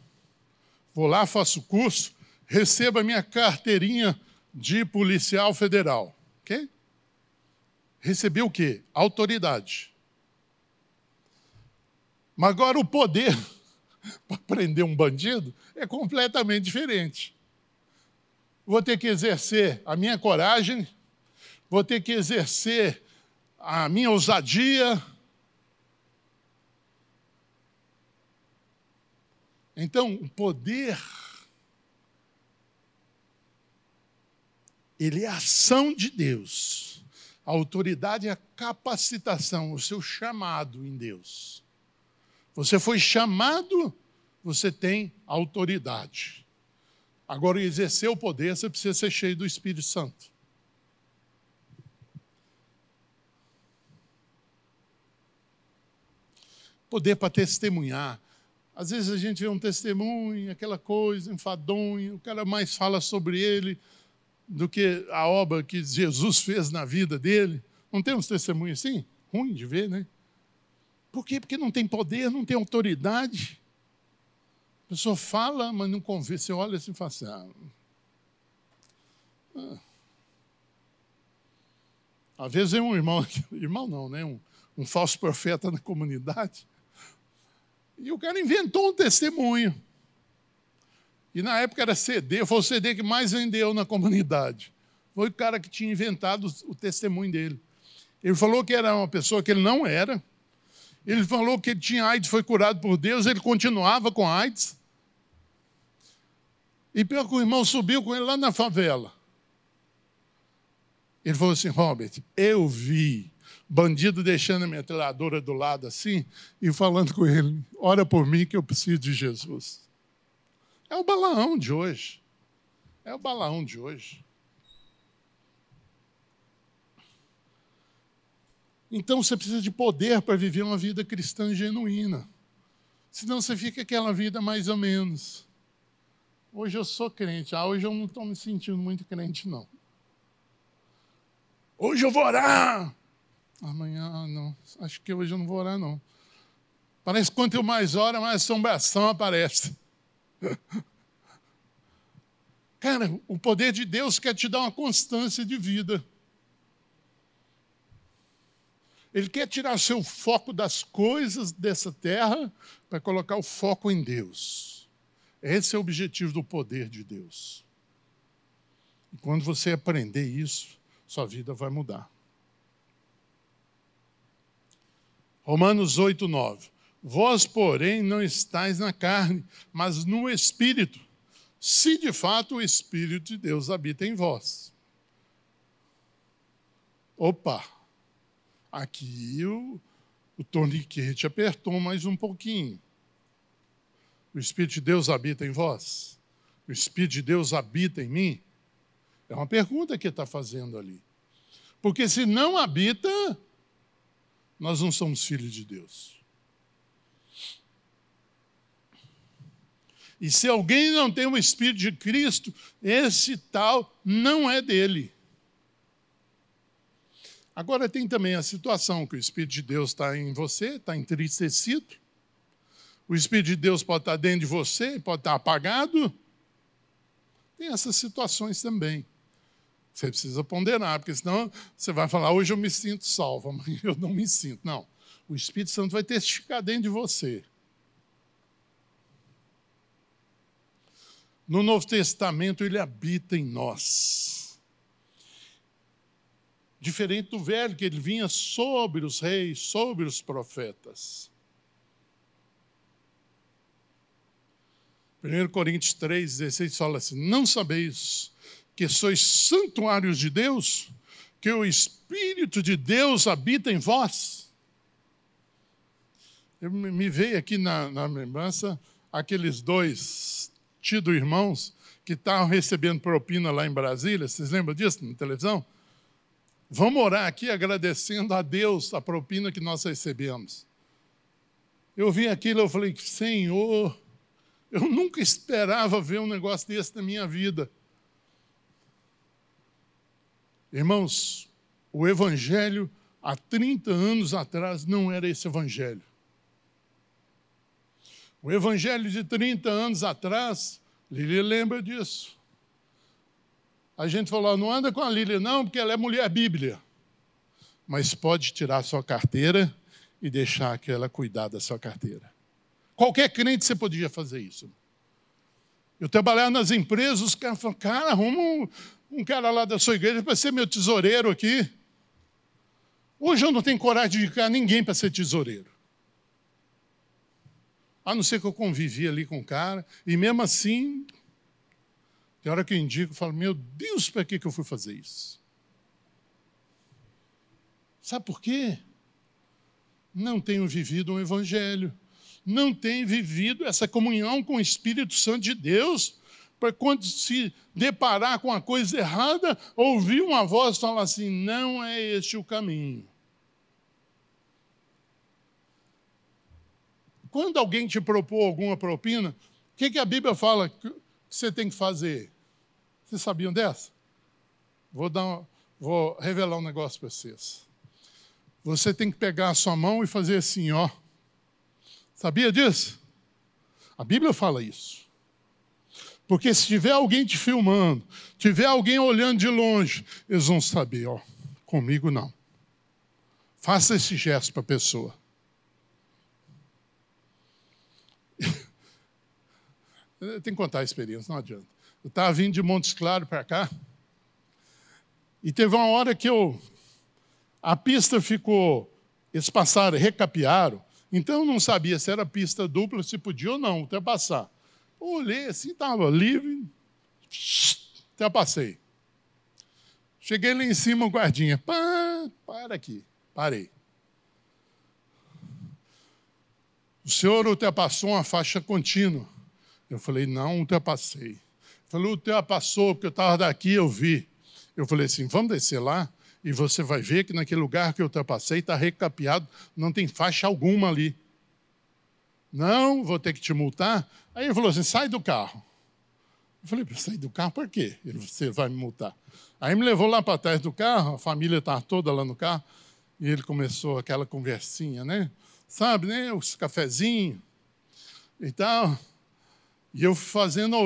vou lá, faço curso, recebo a minha carteirinha de policial federal. Ok? Receber o quê? Autoridade. Mas agora o poder para prender um bandido é completamente diferente. Vou ter que exercer a minha coragem, vou ter que exercer a minha ousadia, Então, o poder, ele é a ação de Deus. A autoridade é a capacitação, o seu chamado em Deus. Você foi chamado, você tem autoridade. Agora, exercer o poder, você precisa ser cheio do Espírito Santo. Poder para testemunhar, às vezes a gente vê um testemunho, aquela coisa, enfadonho, o cara mais fala sobre ele do que a obra que Jesus fez na vida dele. Não tem uns testemunhos assim? Ruim de ver, né? Por quê? Porque não tem poder, não tem autoridade. A pessoa fala, mas não convence. Você olha assim e fala assim, ah, ah. Às vezes é um irmão, irmão não, né? um, um falso profeta na comunidade, e o cara inventou um testemunho. E na época era CD, foi o CD que mais vendeu na comunidade. Foi o cara que tinha inventado o testemunho dele. Ele falou que era uma pessoa que ele não era, Ele falou que ele tinha AIDS, foi curado por Deus, ele continuava com AIDS. E pior que o irmão subiu com ele lá na favela. Ele falou assim: Robert, eu vi bandido deixando a metralhadora do lado assim e falando com ele: ora por mim que eu preciso de Jesus. É o balaão de hoje. É o balaão de hoje. Então você precisa de poder para viver uma vida cristã genuína. Senão você fica aquela vida mais ou menos. Hoje eu sou crente, ah, hoje eu não estou me sentindo muito crente, não. Hoje eu vou orar. Amanhã não. Acho que hoje eu não vou orar, não. Parece que quanto mais oro, mais assombração aparece. Cara, o poder de Deus quer te dar uma constância de vida. Ele quer tirar seu foco das coisas dessa terra para colocar o foco em Deus. Esse é o objetivo do poder de Deus. E quando você aprender isso, sua vida vai mudar. Romanos 8, 9. Vós, porém, não estáis na carne, mas no Espírito, se de fato o Espírito de Deus habita em vós. Opa! Aqui o, o torniquete apertou mais um pouquinho. O Espírito de Deus habita em vós? O Espírito de Deus habita em mim? É uma pergunta que está fazendo ali. Porque se não habita, nós não somos filhos de Deus. E se alguém não tem o Espírito de Cristo, esse tal não é dele. Agora tem também a situação que o Espírito de Deus está em você, está entristecido. O Espírito de Deus pode estar dentro de você, pode estar apagado. Tem essas situações também. Você precisa ponderar, porque senão você vai falar, hoje eu me sinto salvo, amanhã eu não me sinto. Não. O Espírito Santo vai testificar dentro de você. No Novo Testamento, ele habita em nós diferente do velho, que ele vinha sobre os reis, sobre os profetas. 1 Coríntios 3, 16 fala assim: Não sabeis que sois santuários de Deus, que o Espírito de Deus habita em vós? Eu, me veio aqui na, na lembrança aqueles dois tido irmãos que estavam recebendo propina lá em Brasília. Vocês lembram disso na televisão? Vamos orar aqui agradecendo a Deus a propina que nós recebemos. Eu vi aquilo, eu falei, Senhor, eu nunca esperava ver um negócio desse na minha vida. Irmãos, o Evangelho há 30 anos atrás não era esse Evangelho. O Evangelho de 30 anos atrás, Lili lembra disso. A gente falou, não anda com a Lília, não, porque ela é mulher Bíblia. Mas pode tirar sua carteira e deixar que ela cuidar da sua carteira. Qualquer crente você podia fazer isso. Eu trabalhava nas empresas, os caras falavam, cara, arruma um, um cara lá da sua igreja para ser meu tesoureiro aqui. Hoje eu não tenho coragem de indicar ninguém para ser tesoureiro. A não ser que eu convivi ali com o cara, e mesmo assim, tem hora que eu indico e falo, meu Deus, para que eu fui fazer isso? Sabe por quê? Não tenho vivido um evangelho, não tenho vivido essa comunhão com o Espírito Santo de Deus, para quando se deparar com a coisa errada, ouvir uma voz falar assim: não é este o caminho. Quando alguém te propor alguma propina, o que, que a Bíblia fala? que você tem que fazer? Vocês sabiam dessa? Vou, dar, vou revelar um negócio para vocês. Você tem que pegar a sua mão e fazer assim, ó. Sabia disso? A Bíblia fala isso. Porque se tiver alguém te filmando, tiver alguém olhando de longe, eles vão saber, ó, comigo não. Faça esse gesto para a pessoa. Tem que contar a experiência, não adianta. Eu estava vindo de Montes Claros para cá, e teve uma hora que eu. A pista ficou. Eles passaram, recapearam, Então eu não sabia se era pista dupla, se podia ou não ultrapassar. Olhei assim, estava livre, ultrapassei. Cheguei lá em cima, guardinha, Pá, para aqui, parei. O senhor ultrapassou uma faixa contínua. Eu falei, não ultrapassei. Ele falou, ultrapassou, porque eu estava daqui, eu vi. Eu falei assim, vamos descer lá e você vai ver que naquele lugar que eu ultrapassei está recapeado, não tem faixa alguma ali. Não, vou ter que te multar. Aí ele falou assim, sai do carro. Eu falei, sair do carro por quê? Ele, você vai me multar. Aí me levou lá para trás do carro, a família estava toda lá no carro, e ele começou aquela conversinha, né? Sabe, né? Os cafezinhos e tal. E eu fazendo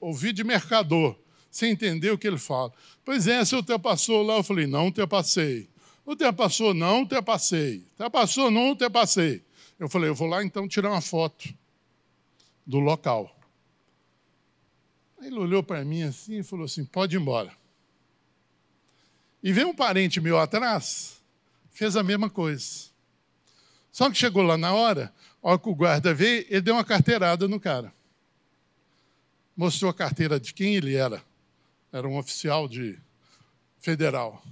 ouvir de mercador, sem entender o que ele fala. Pois é, se ultrapassou lá, eu falei, não ultrapassei. Ultrapassou, não ultrapassei. Ultrapassou, não ultrapassei. Eu falei, eu vou lá então tirar uma foto do local. Ele olhou para mim assim e falou assim: pode ir embora. E veio um parente meu atrás, fez a mesma coisa. Só que chegou lá na hora, hora que o guarda veio, ele deu uma carteirada no cara. Mostrou a carteira de quem ele era. Era um oficial de federal.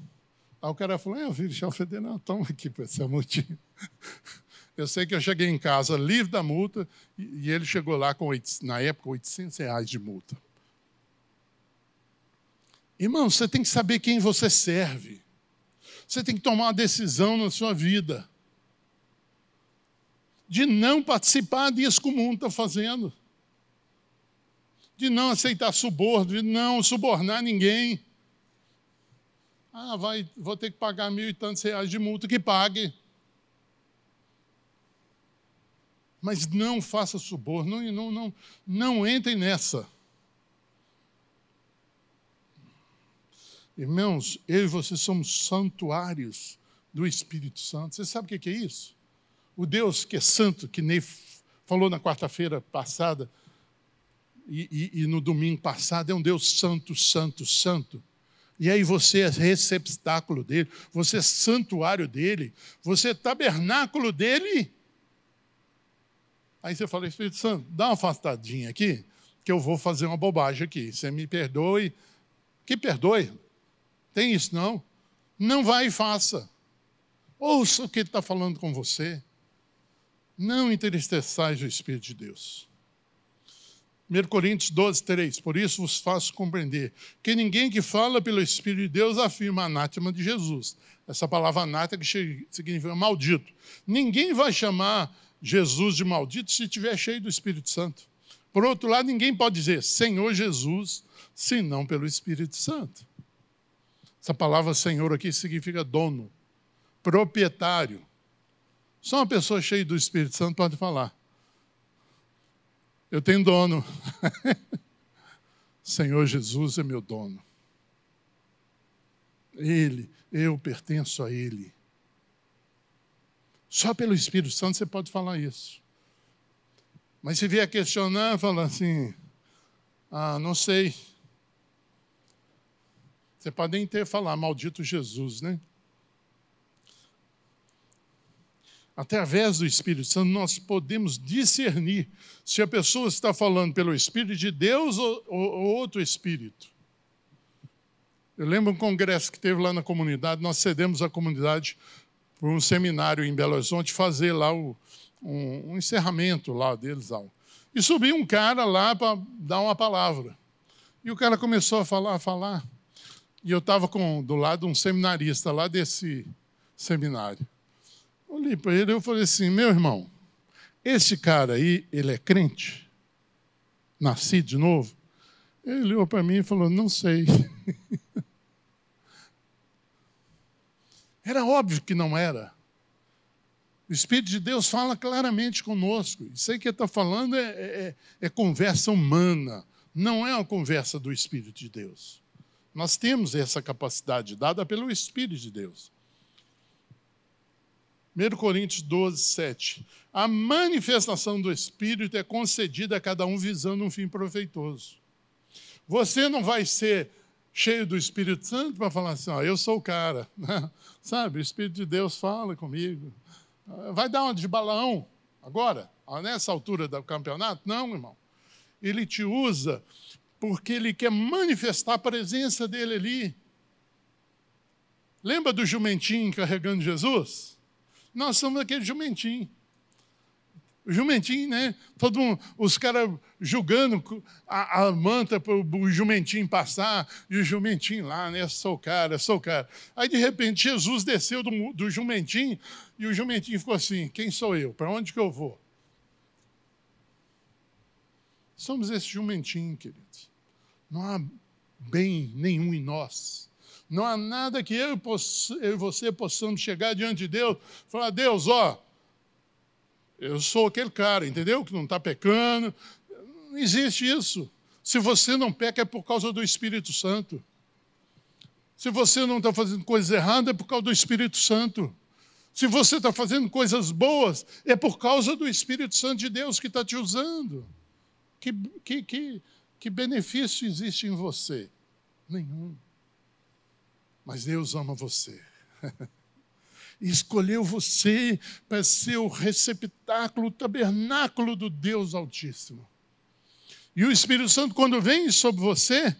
Aí o cara falou: é, oficial federal, toma aqui para essa multinha. Eu sei que eu cheguei em casa livre da multa e ele chegou lá com, na época, 800 reais de multa. Irmão, você tem que saber quem você serve. Você tem que tomar uma decisão na sua vida de não participar disso que o mundo está fazendo, de não aceitar suborno, de não subornar ninguém. Ah, vai, vou ter que pagar mil e tantos reais de multa, que pague. Mas não faça suborno, não, não, não, não entre nessa. Irmãos, eu e você somos santuários do Espírito Santo. Você sabe o que é isso? O Deus que é santo, que Ney falou na quarta-feira passada e, e, e, no domingo passado, é um Deus santo, santo, santo. E aí você é receptáculo dele, você é santuário dele, você é tabernáculo dele. Aí você fala, Espírito Santo, dá uma afastadinha aqui, que eu vou fazer uma bobagem aqui. Você me perdoe. Que perdoe? Tem isso não? Não vai e faça. Ouça o que ele está falando com você. Não entristeçais o Espírito de Deus. 1 Coríntios 12, 3. Por isso vos faço compreender que ninguém que fala pelo Espírito de Deus afirma anátema de Jesus. Essa palavra anátema significa maldito. Ninguém vai chamar Jesus de maldito se estiver cheio do Espírito Santo. Por outro lado, ninguém pode dizer Senhor Jesus, senão pelo Espírito Santo. Essa palavra Senhor aqui significa dono, proprietário. Só uma pessoa cheia do Espírito Santo pode falar. Eu tenho dono. Senhor Jesus é meu dono. Ele, eu pertenço a Ele. Só pelo Espírito Santo você pode falar isso. Mas se vier questionar, fala assim: ah, não sei. Você pode nem ter falar, maldito Jesus, né? Através do Espírito Santo, nós podemos discernir se a pessoa está falando pelo Espírito de Deus ou, ou, ou outro Espírito. Eu lembro um congresso que teve lá na comunidade, nós cedemos a comunidade por um seminário em Belo Horizonte fazer lá o, um, um, encerramento lá deles. Lá. E subiu um cara lá para dar uma palavra. E o cara começou a falar, a falar. E eu estava do lado um seminarista lá desse seminário. Olhei para ele e falei assim, meu irmão, esse cara aí, ele é crente? Nasci de novo? Ele olhou para mim e falou, não sei. Era óbvio que não era. O Espírito de Deus fala claramente conosco. Isso aí que está falando é, é, é conversa humana, não é uma conversa do Espírito de Deus. Nós temos essa capacidade dada pelo Espírito de Deus. 1 Coríntios 12, 7. A manifestação do Espírito é concedida a cada um visando um fim proveitoso. Você não vai ser cheio do Espírito Santo para falar assim: ó, eu sou o cara. Sabe, o Espírito de Deus fala comigo. Vai dar uma de balão agora, nessa altura do campeonato? Não, irmão. Ele te usa porque ele quer manifestar a presença dele ali. Lembra do jumentinho carregando Jesus? Nós somos aquele jumentinho. O jumentinho, né? Todo mundo, os caras julgando a, a manta para o jumentinho passar, e o jumentinho lá, né? Sou o cara, sou o cara. Aí, de repente, Jesus desceu do, do jumentinho e o jumentinho ficou assim: quem sou eu? Para onde que eu vou? Somos esse jumentinho, queridos. Não há bem nenhum em nós. Não há nada que eu e você possamos chegar diante de Deus e falar: Deus, ó eu sou aquele cara, entendeu? Que não está pecando. Não existe isso. Se você não peca, é por causa do Espírito Santo. Se você não está fazendo coisas erradas, é por causa do Espírito Santo. Se você está fazendo coisas boas, é por causa do Espírito Santo de Deus que está te usando. Que, que, que, que benefício existe em você? Nenhum. Mas Deus ama você. escolheu você para ser o receptáculo, o tabernáculo do Deus Altíssimo. E o Espírito Santo, quando vem sobre você,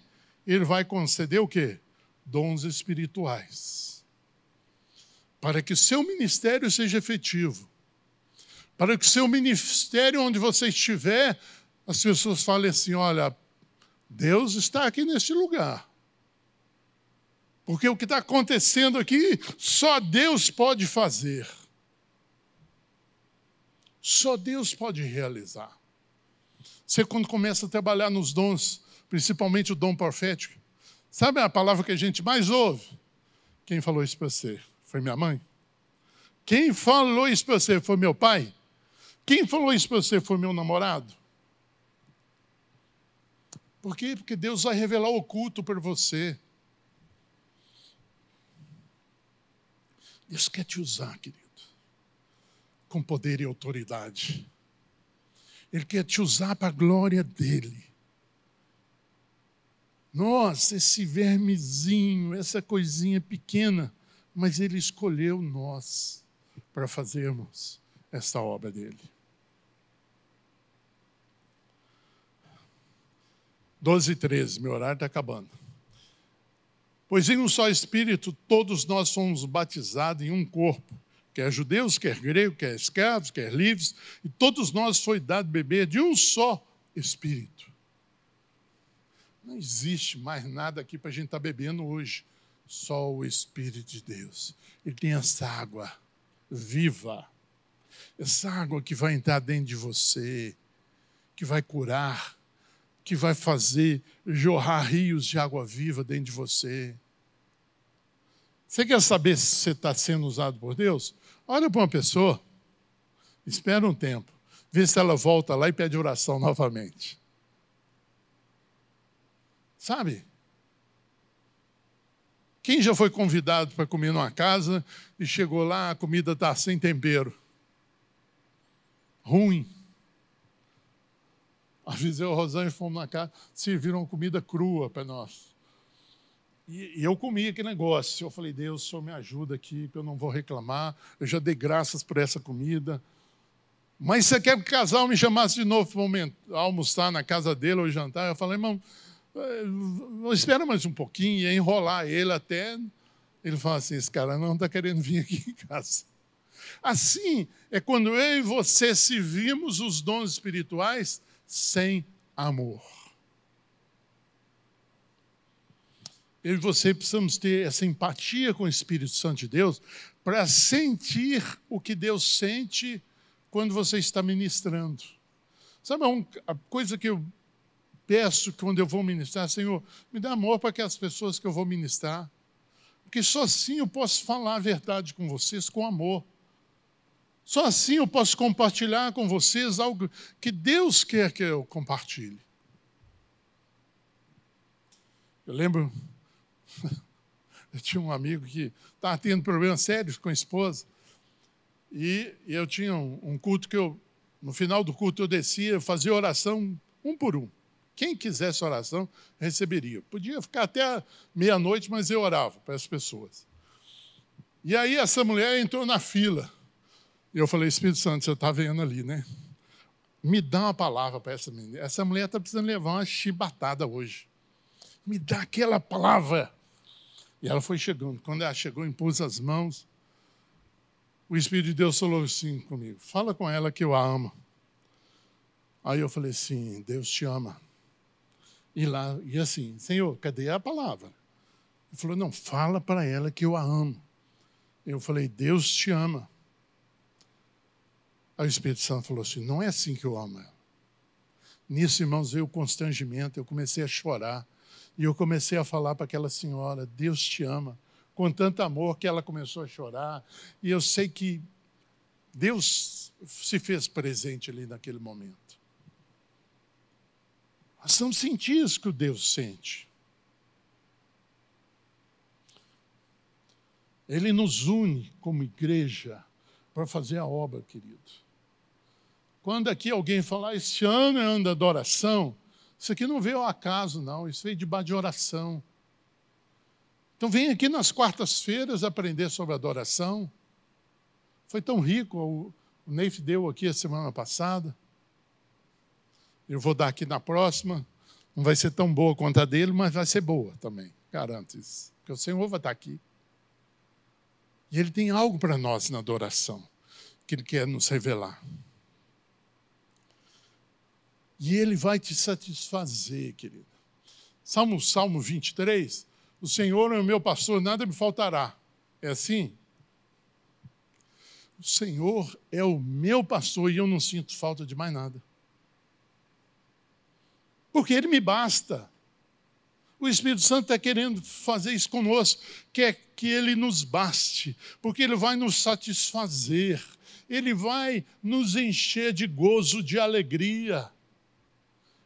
ele vai conceder o quê? Dons espirituais. Para que o seu ministério seja efetivo. Para que o seu ministério, onde você estiver, as pessoas falem assim: olha, Deus está aqui neste lugar. Porque o que está acontecendo aqui, só Deus pode fazer. Só Deus pode realizar. Você, quando começa a trabalhar nos dons, principalmente o dom profético, sabe a palavra que a gente mais ouve? Quem falou isso para você? Foi minha mãe? Quem falou isso para você? Foi meu pai? Quem falou isso para você? Foi meu namorado? Por quê? Porque Deus vai revelar o oculto para você. Deus quer te usar, querido, com poder e autoridade. Ele quer te usar para a glória dele. Nossa, esse vermezinho, essa coisinha pequena, mas ele escolheu nós para fazermos esta obra dele. 12 e 13, meu horário está acabando. Pois em um só Espírito todos nós somos batizados em um corpo, quer judeus, quer gregos, quer escravos, quer livres, e todos nós foi dado beber de um só Espírito. Não existe mais nada aqui para a gente estar tá bebendo hoje, só o Espírito de Deus. Ele tem essa água viva, essa água que vai entrar dentro de você, que vai curar, que vai fazer jorrar rios de água viva dentro de você. Você quer saber se você está sendo usado por Deus? Olha para uma pessoa, espera um tempo, vê se ela volta lá e pede oração novamente. Sabe? Quem já foi convidado para comer numa casa e chegou lá, a comida está sem tempero? Ruim. O Rosane e fomos na casa, serviram comida crua para nós. E, e, eu comi aquele negócio. Eu falei, Deus, o Senhor me ajuda aqui, que eu não vou reclamar. Eu já dei graças por essa comida. Mas você quer que o casal me chamasse de novo para almoçar na casa dele ou jantar? Eu falei, irmão, eh, espera mais um pouquinho, ia enrolar ele até. Ele fala assim: esse cara não está querendo vir aqui em casa. Assim é quando eu e você servimos os dons espirituais sem amor. eu e você precisamos ter essa empatia com o Espírito Santo de Deus para sentir o que Deus sente quando você está ministrando. Sabe a coisa que eu peço quando eu vou ministrar? Senhor, me dá amor para aquelas pessoas que eu vou ministrar. Porque só assim eu posso falar a verdade com vocês com amor. Só assim eu posso compartilhar com vocês algo que Deus quer que eu compartilhe. Eu lembro Eu tinha um amigo que estava tendo problemas sérios com a esposa. E eu tinha um, culto que eu, no final do culto, eu descia, eu fazia oração um por um. Quem quisesse oração, receberia. Podia ficar até meia-noite, mas eu orava para as pessoas. E aí essa mulher entrou na fila. E eu falei, Espírito Santo, você está vendo ali, né? Me dá uma palavra para essa menina. Essa mulher está precisando levar uma chibatada hoje. Me dá aquela palavra. E ela foi chegando. Quando ela chegou, impôs as mãos. O Espírito de Deus falou assim comigo: Fala com ela que eu a amo. Aí eu falei assim: Deus te ama. E lá, e assim, Senhor, cadê a palavra? Ele falou: Não, fala para ela que eu a amo. Eu falei: Deus te ama. Aí o Espírito Santo falou assim: Não é assim que eu amo. Nisso, irmãos, veio o constrangimento, eu comecei a chorar. E eu comecei a falar para aquela senhora: Deus te ama. Com tanto amor que ela começou a chorar. E eu sei que Deus se fez presente ali naquele momento. Nós vamos sentir isso que Deus sente. Ele nos une como igreja para fazer a obra, querido. Quando aqui alguém falar, esse ano é ano da adoração, isso aqui não veio ao acaso, não, isso veio debaixo de oração. Então vem aqui nas quartas-feiras aprender sobre adoração. Foi tão rico, o Neif deu aqui a semana passada. Eu vou dar aqui na próxima. Não vai ser tão boa quanto a dele, mas vai ser boa também, garanto isso. Porque o Senhor vai estar aqui. E Ele tem algo para nós na adoração, que Ele quer nos revelar. E Ele vai te satisfazer, querido. Salmo, Salmo 23, o Senhor é o meu pastor, nada me faltará. É assim? O Senhor é o meu pastor e eu não sinto falta de mais nada. Porque Ele me basta. O Espírito Santo está querendo fazer isso conosco, quer que Ele nos baste, porque Ele vai nos satisfazer, Ele vai nos encher de gozo, de alegria.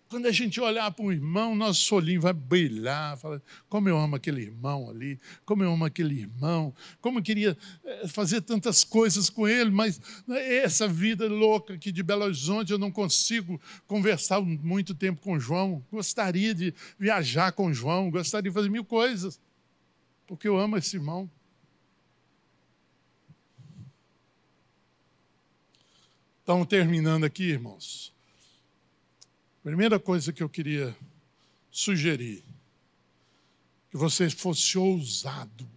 Quando a gente olhar para um irmão, nosso olhinho vai brilhar, fala, como eu amo aquele irmão ali, como eu amo aquele irmão, como eu queria eh, fazer tantas coisas com ele, mas né, essa vida louca aqui de Belo Horizonte, eu não consigo conversar muito tempo com João. Gostaria de viajar com João, gostaria de fazer mil coisas, porque eu amo esse irmão. Então, terminando aqui, irmãos. Primeira coisa que eu queria sugerir, que você fosse ousado.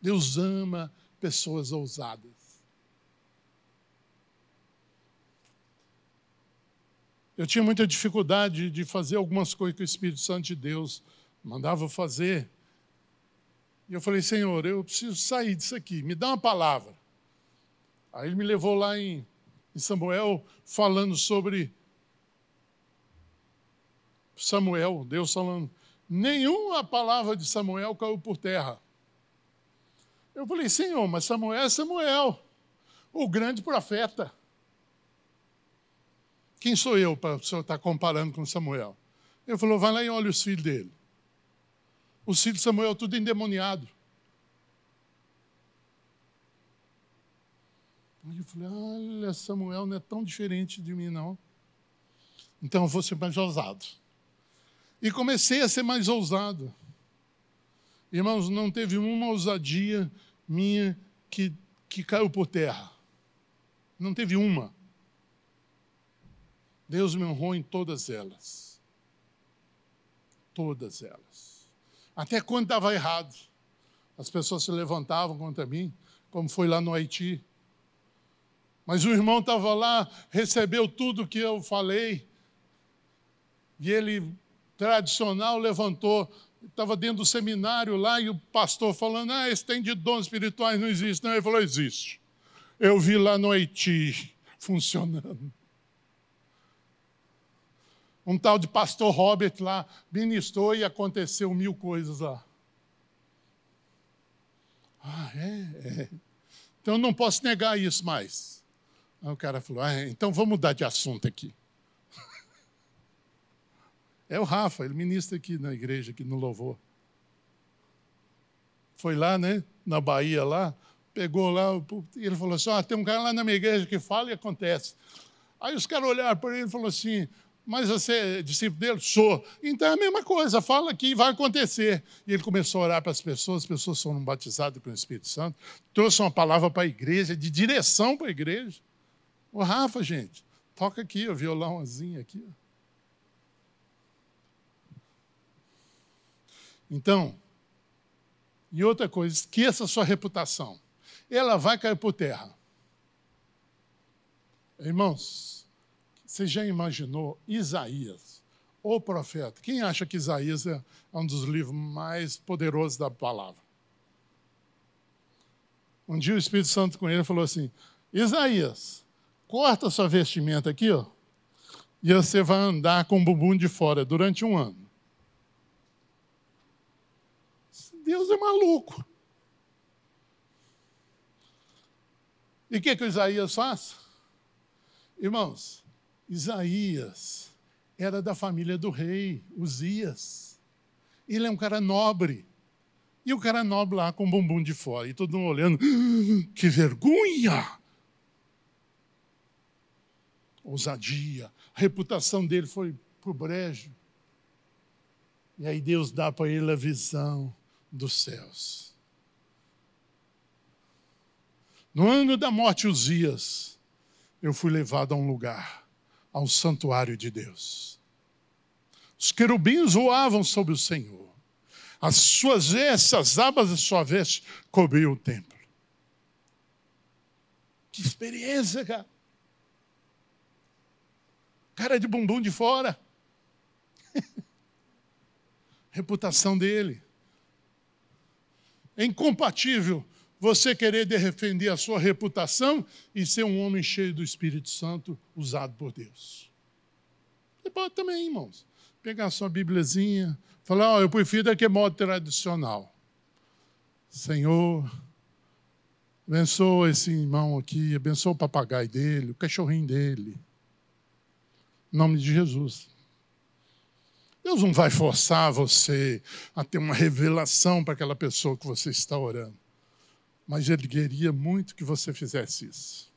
Deus ama pessoas ousadas. Eu tinha muita dificuldade de fazer algumas coisas que o Espírito Santo de Deus mandava fazer. E eu falei, Senhor, eu preciso sair disso aqui, me dá uma palavra. Aí ele me levou lá em, em Samuel, falando sobre Samuel, Deus falando, nenhuma palavra de Samuel caiu por terra. Eu falei, Senhor, mas Samuel é Samuel, o grande profeta. Quem sou eu para o senhor estar comparando com Samuel? Ele falou, vai lá e olha os filhos dele. Os filhos de Samuel, tudo endemoniado. Aí eu falei, olha, Samuel não é tão diferente de mim, não. Então eu vou ser mais ousado. E comecei a ser mais ousado. Irmãos, não teve uma ousadia minha que, que caiu por terra. Não teve uma. Deus me honrou em todas elas. Todas elas. Até quando estava errado. As pessoas se levantavam contra mim, como foi lá no Haiti. Mas o irmão estava lá, recebeu tudo que eu falei, e ele tradicional levantou, estava dentro do seminário lá e o pastor falando: Ah, esse tem de dons espirituais, não existe. Não, ele falou: Existe. Eu vi lá no Haiti funcionando. Um tal de pastor Robert lá ministrou e aconteceu mil coisas lá. Ah, é? é. Então não posso negar isso mais. Aí o cara falou: ah, então vamos mudar de assunto aqui. É o Rafa, ele ministra aqui na igreja, aqui no louvor. Foi lá, né, na Bahia lá, pegou lá, e ele falou assim, ah, tem um cara lá na minha igreja que fala e acontece. Aí os caras olharam para ele e falaram assim, Mas você é discípulo dele? Sou. Então é a mesma coisa, fala que vai acontecer. E ele começou a orar para as pessoas, as pessoas foram batizadas com o Espírito Santo, trouxe uma palavra para a igreja, de direção para a igreja. O Rafa, gente, toca aqui, o violãozinho aqui. Então, e outra coisa, esqueça sua reputação. Ela vai cair por terra. Irmãos, você já imaginou Isaías, o profeta? Quem acha que Isaías é um dos livros mais poderosos da palavra? Um dia o Espírito Santo com ele falou assim: Isaías, corta sua vestimenta aqui, ó, e você vai andar com o bumbum de fora durante um ano. Deus é maluco. E o que, que o Isaías faz? Irmãos, Isaías era da família do rei, Uzias. Ele é um cara nobre. E o cara nobre lá com o bumbum de fora. E todo mundo olhando, ah, que vergonha! Ousadia. A reputação dele foi para o brejo. E aí Deus dá para ele a visão dos céus. No ano da morte Uzias, eu fui levado a um lugar, ao santuário de Deus. Os querubins voavam sobre o Senhor. As suas vestes, as abas da sua veste cobriam o templo. Que experiência, cara. Cara de bumbum de fora. Reputação dele. É incompatível você querer defender a sua reputação e ser um homem cheio do Espírito Santo, usado por Deus. Você pode também, irmãos, pegar sua Bíbliazinha, falar, oh, eu prefiro daquele modo tradicional. Senhor, abençoa esse irmão aqui, abençoa o papagaio dele, o cachorrinho dele. Em nome de Jesus. Deus não vai forçar você a ter uma revelação para aquela pessoa que você está orando. Mas Ele queria muito que você fizesse isso.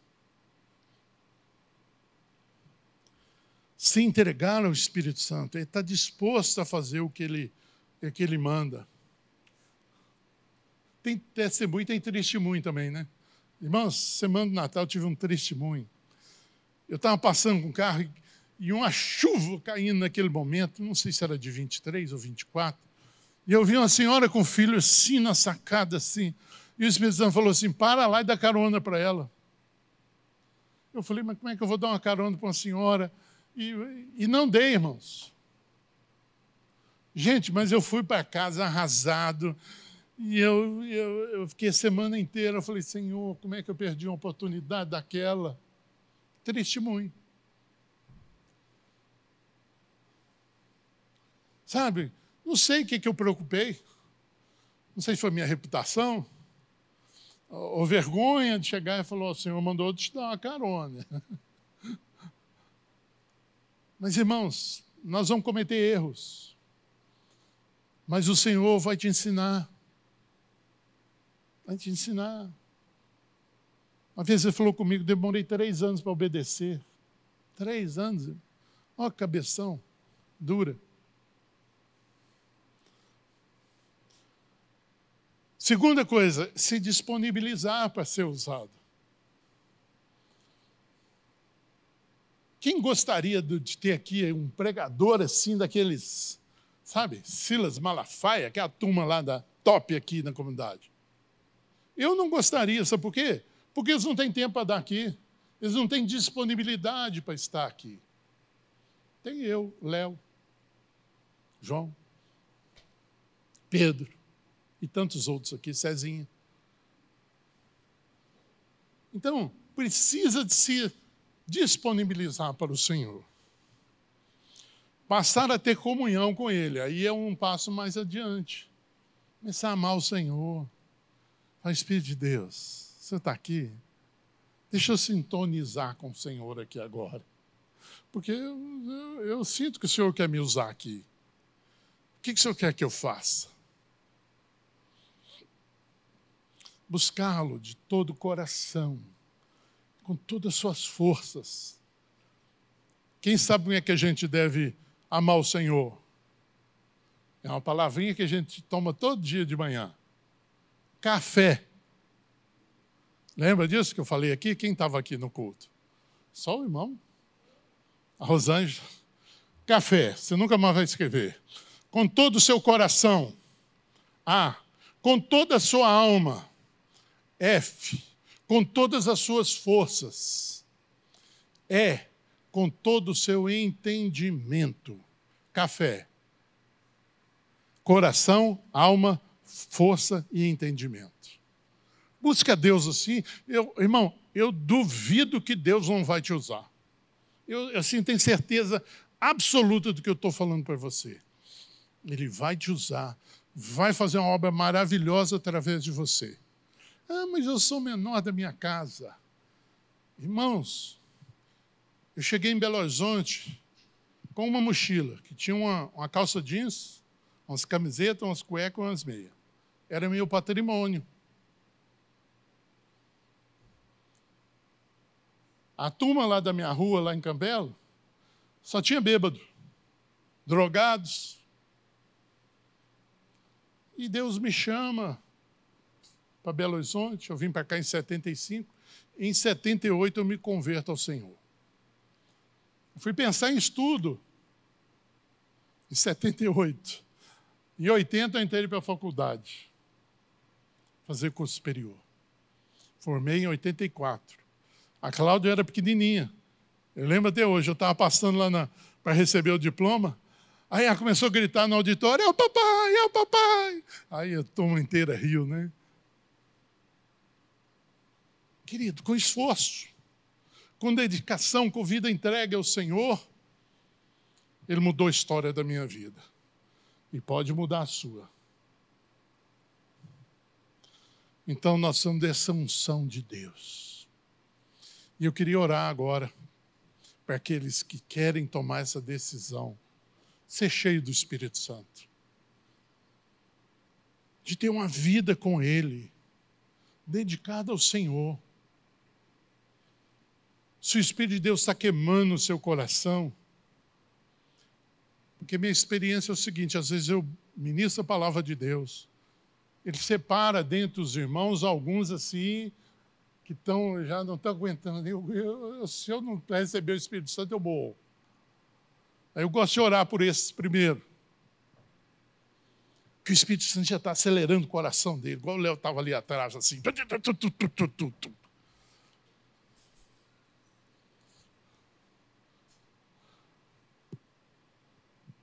Se entregar ao Espírito Santo, Ele está disposto a fazer o que Ele, o que ele manda. Tem testemunho, tem testemunho também, né? Irmãos, semana do Natal eu tive um testemunho. Eu estava passando com o carro e e uma chuva caindo naquele momento, não sei se era de 23 ou 24, e eu vi uma senhora com o filho assim na sacada, assim, e o Espírito Santo falou assim: para lá e dá carona para ela. Eu falei, mas como é que eu vou dar uma carona para uma senhora? E, e não dei, irmãos. Gente, mas eu fui para casa arrasado, e eu, eu, eu fiquei a semana inteira, eu falei, Senhor, como é que eu perdi uma oportunidade daquela? Testemunho. Sabe? Não sei o que, que eu preocupei. Não sei se foi minha reputação. Ou vergonha de chegar e falar: o Senhor mandou te dar uma carona. Mas, irmãos, nós vamos cometer erros. Mas o Senhor vai te ensinar. Vai te ensinar. Uma vez ele falou comigo, demorei três anos para obedecer. Três anos. A cabeção dura. Segunda coisa, se disponibilizar para ser usado. Quem gostaria de ter aqui um pregador assim, daqueles, sabe, Silas Malafaia, que é a turma lá da top aqui na comunidade? Eu não gostaria, sabe por quê? Porque eles não têm tempo para dar aqui, eles não têm disponibilidade para estar aqui. Tem eu, Léo, João, Pedro e tantos outros aqui, Cezinha. Então, precisa de se disponibilizar para o Senhor. Passar a ter comunhão com Ele, aí é um passo mais adiante. Começar a amar o Senhor. Fala, Espírito de Deus, você está aqui? Deixa eu sintonizar com o Senhor aqui agora. Porque eu, eu, eu sinto que o Senhor quer me usar aqui. O que, que o Senhor quer que eu faça? Buscá-lo de todo o coração, com todas as suas forças. Quem sabe como é que a gente deve amar o Senhor? É uma palavrinha que a gente toma todo dia de manhã. Café. Lembra disso que eu falei aqui? Quem estava aqui no culto? Só o irmão. A Rosângela. Café. Você nunca mais vai escrever. Com todo o seu coração. A. Com toda a sua alma. F. Com todas as suas forças. E. Com todo o seu entendimento. Café coração, alma, força e entendimento. Busca Deus assim. Eu, irmão, eu duvido que Deus não vai te usar. Eu assim tenho certeza absoluta do que eu estou falando para você. Ele vai te usar, vai fazer uma obra maravilhosa através de você. Ah, mas eu sou menor da minha casa. Irmãos, eu cheguei em Belo Horizonte com uma mochila que tinha uma, uma calça jeans, umas camisetas, umas cuecas, umas meias. Era meu patrimônio. A turma lá da minha rua, lá em Campbell, só tinha bêbado, drogados. E Deus me chama para Belo Horizonte. Eu vim para cá em 75. Em 78 eu me converto ao Senhor. Eu fui pensar em estudo. Em 78. Em 80 eu entrei para a faculdade, fazer curso superior. Formei em 84. A Cláudia era pequenininha. Eu lembro até hoje, eu estava passando lá para receber o diploma. Aí ela começou a gritar no auditório: é o papai, é o papai. Aí a turma inteira riu, né? Querido, com esforço, com dedicação, com vida entregue ao Senhor, Ele mudou a história da minha vida e pode mudar a sua. Então nós somos dessa unção de Deus. E eu queria orar agora para aqueles que querem tomar essa decisão, ser cheio do Espírito Santo, de ter uma vida com Ele, dedicada ao Senhor. Se o Espírito de Deus está queimando o seu coração, porque minha experiência é o seguinte: às vezes eu ministro a palavra de Deus, ele separa dentro dos irmãos alguns assim, que estão, já não estão aguentando. Eu, eu, se eu não receber o Espírito Santo, eu morro. Aí eu gosto de orar por esses primeiro. Que o Espírito Santo já está acelerando o coração dele, igual o Léo estava ali atrás, assim.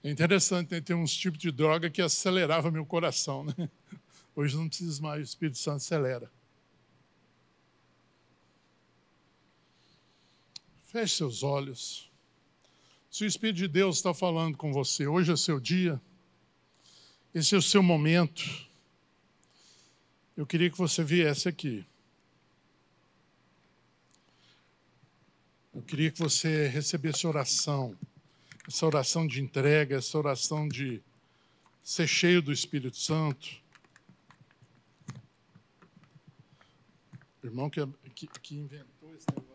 É interessante, né? tem uns tipos de droga que acelerava meu coração. Né? Hoje não precisa mais, o Espírito Santo acelera. Feche seus olhos. Se o Espírito de Deus está falando com você, hoje é seu dia, esse é o seu momento. Eu queria que você viesse aqui. Eu queria que você recebesse oração essa oração de entrega, essa oração de ser cheio do Espírito Santo. Irmão que, que, que inventou esse negócio.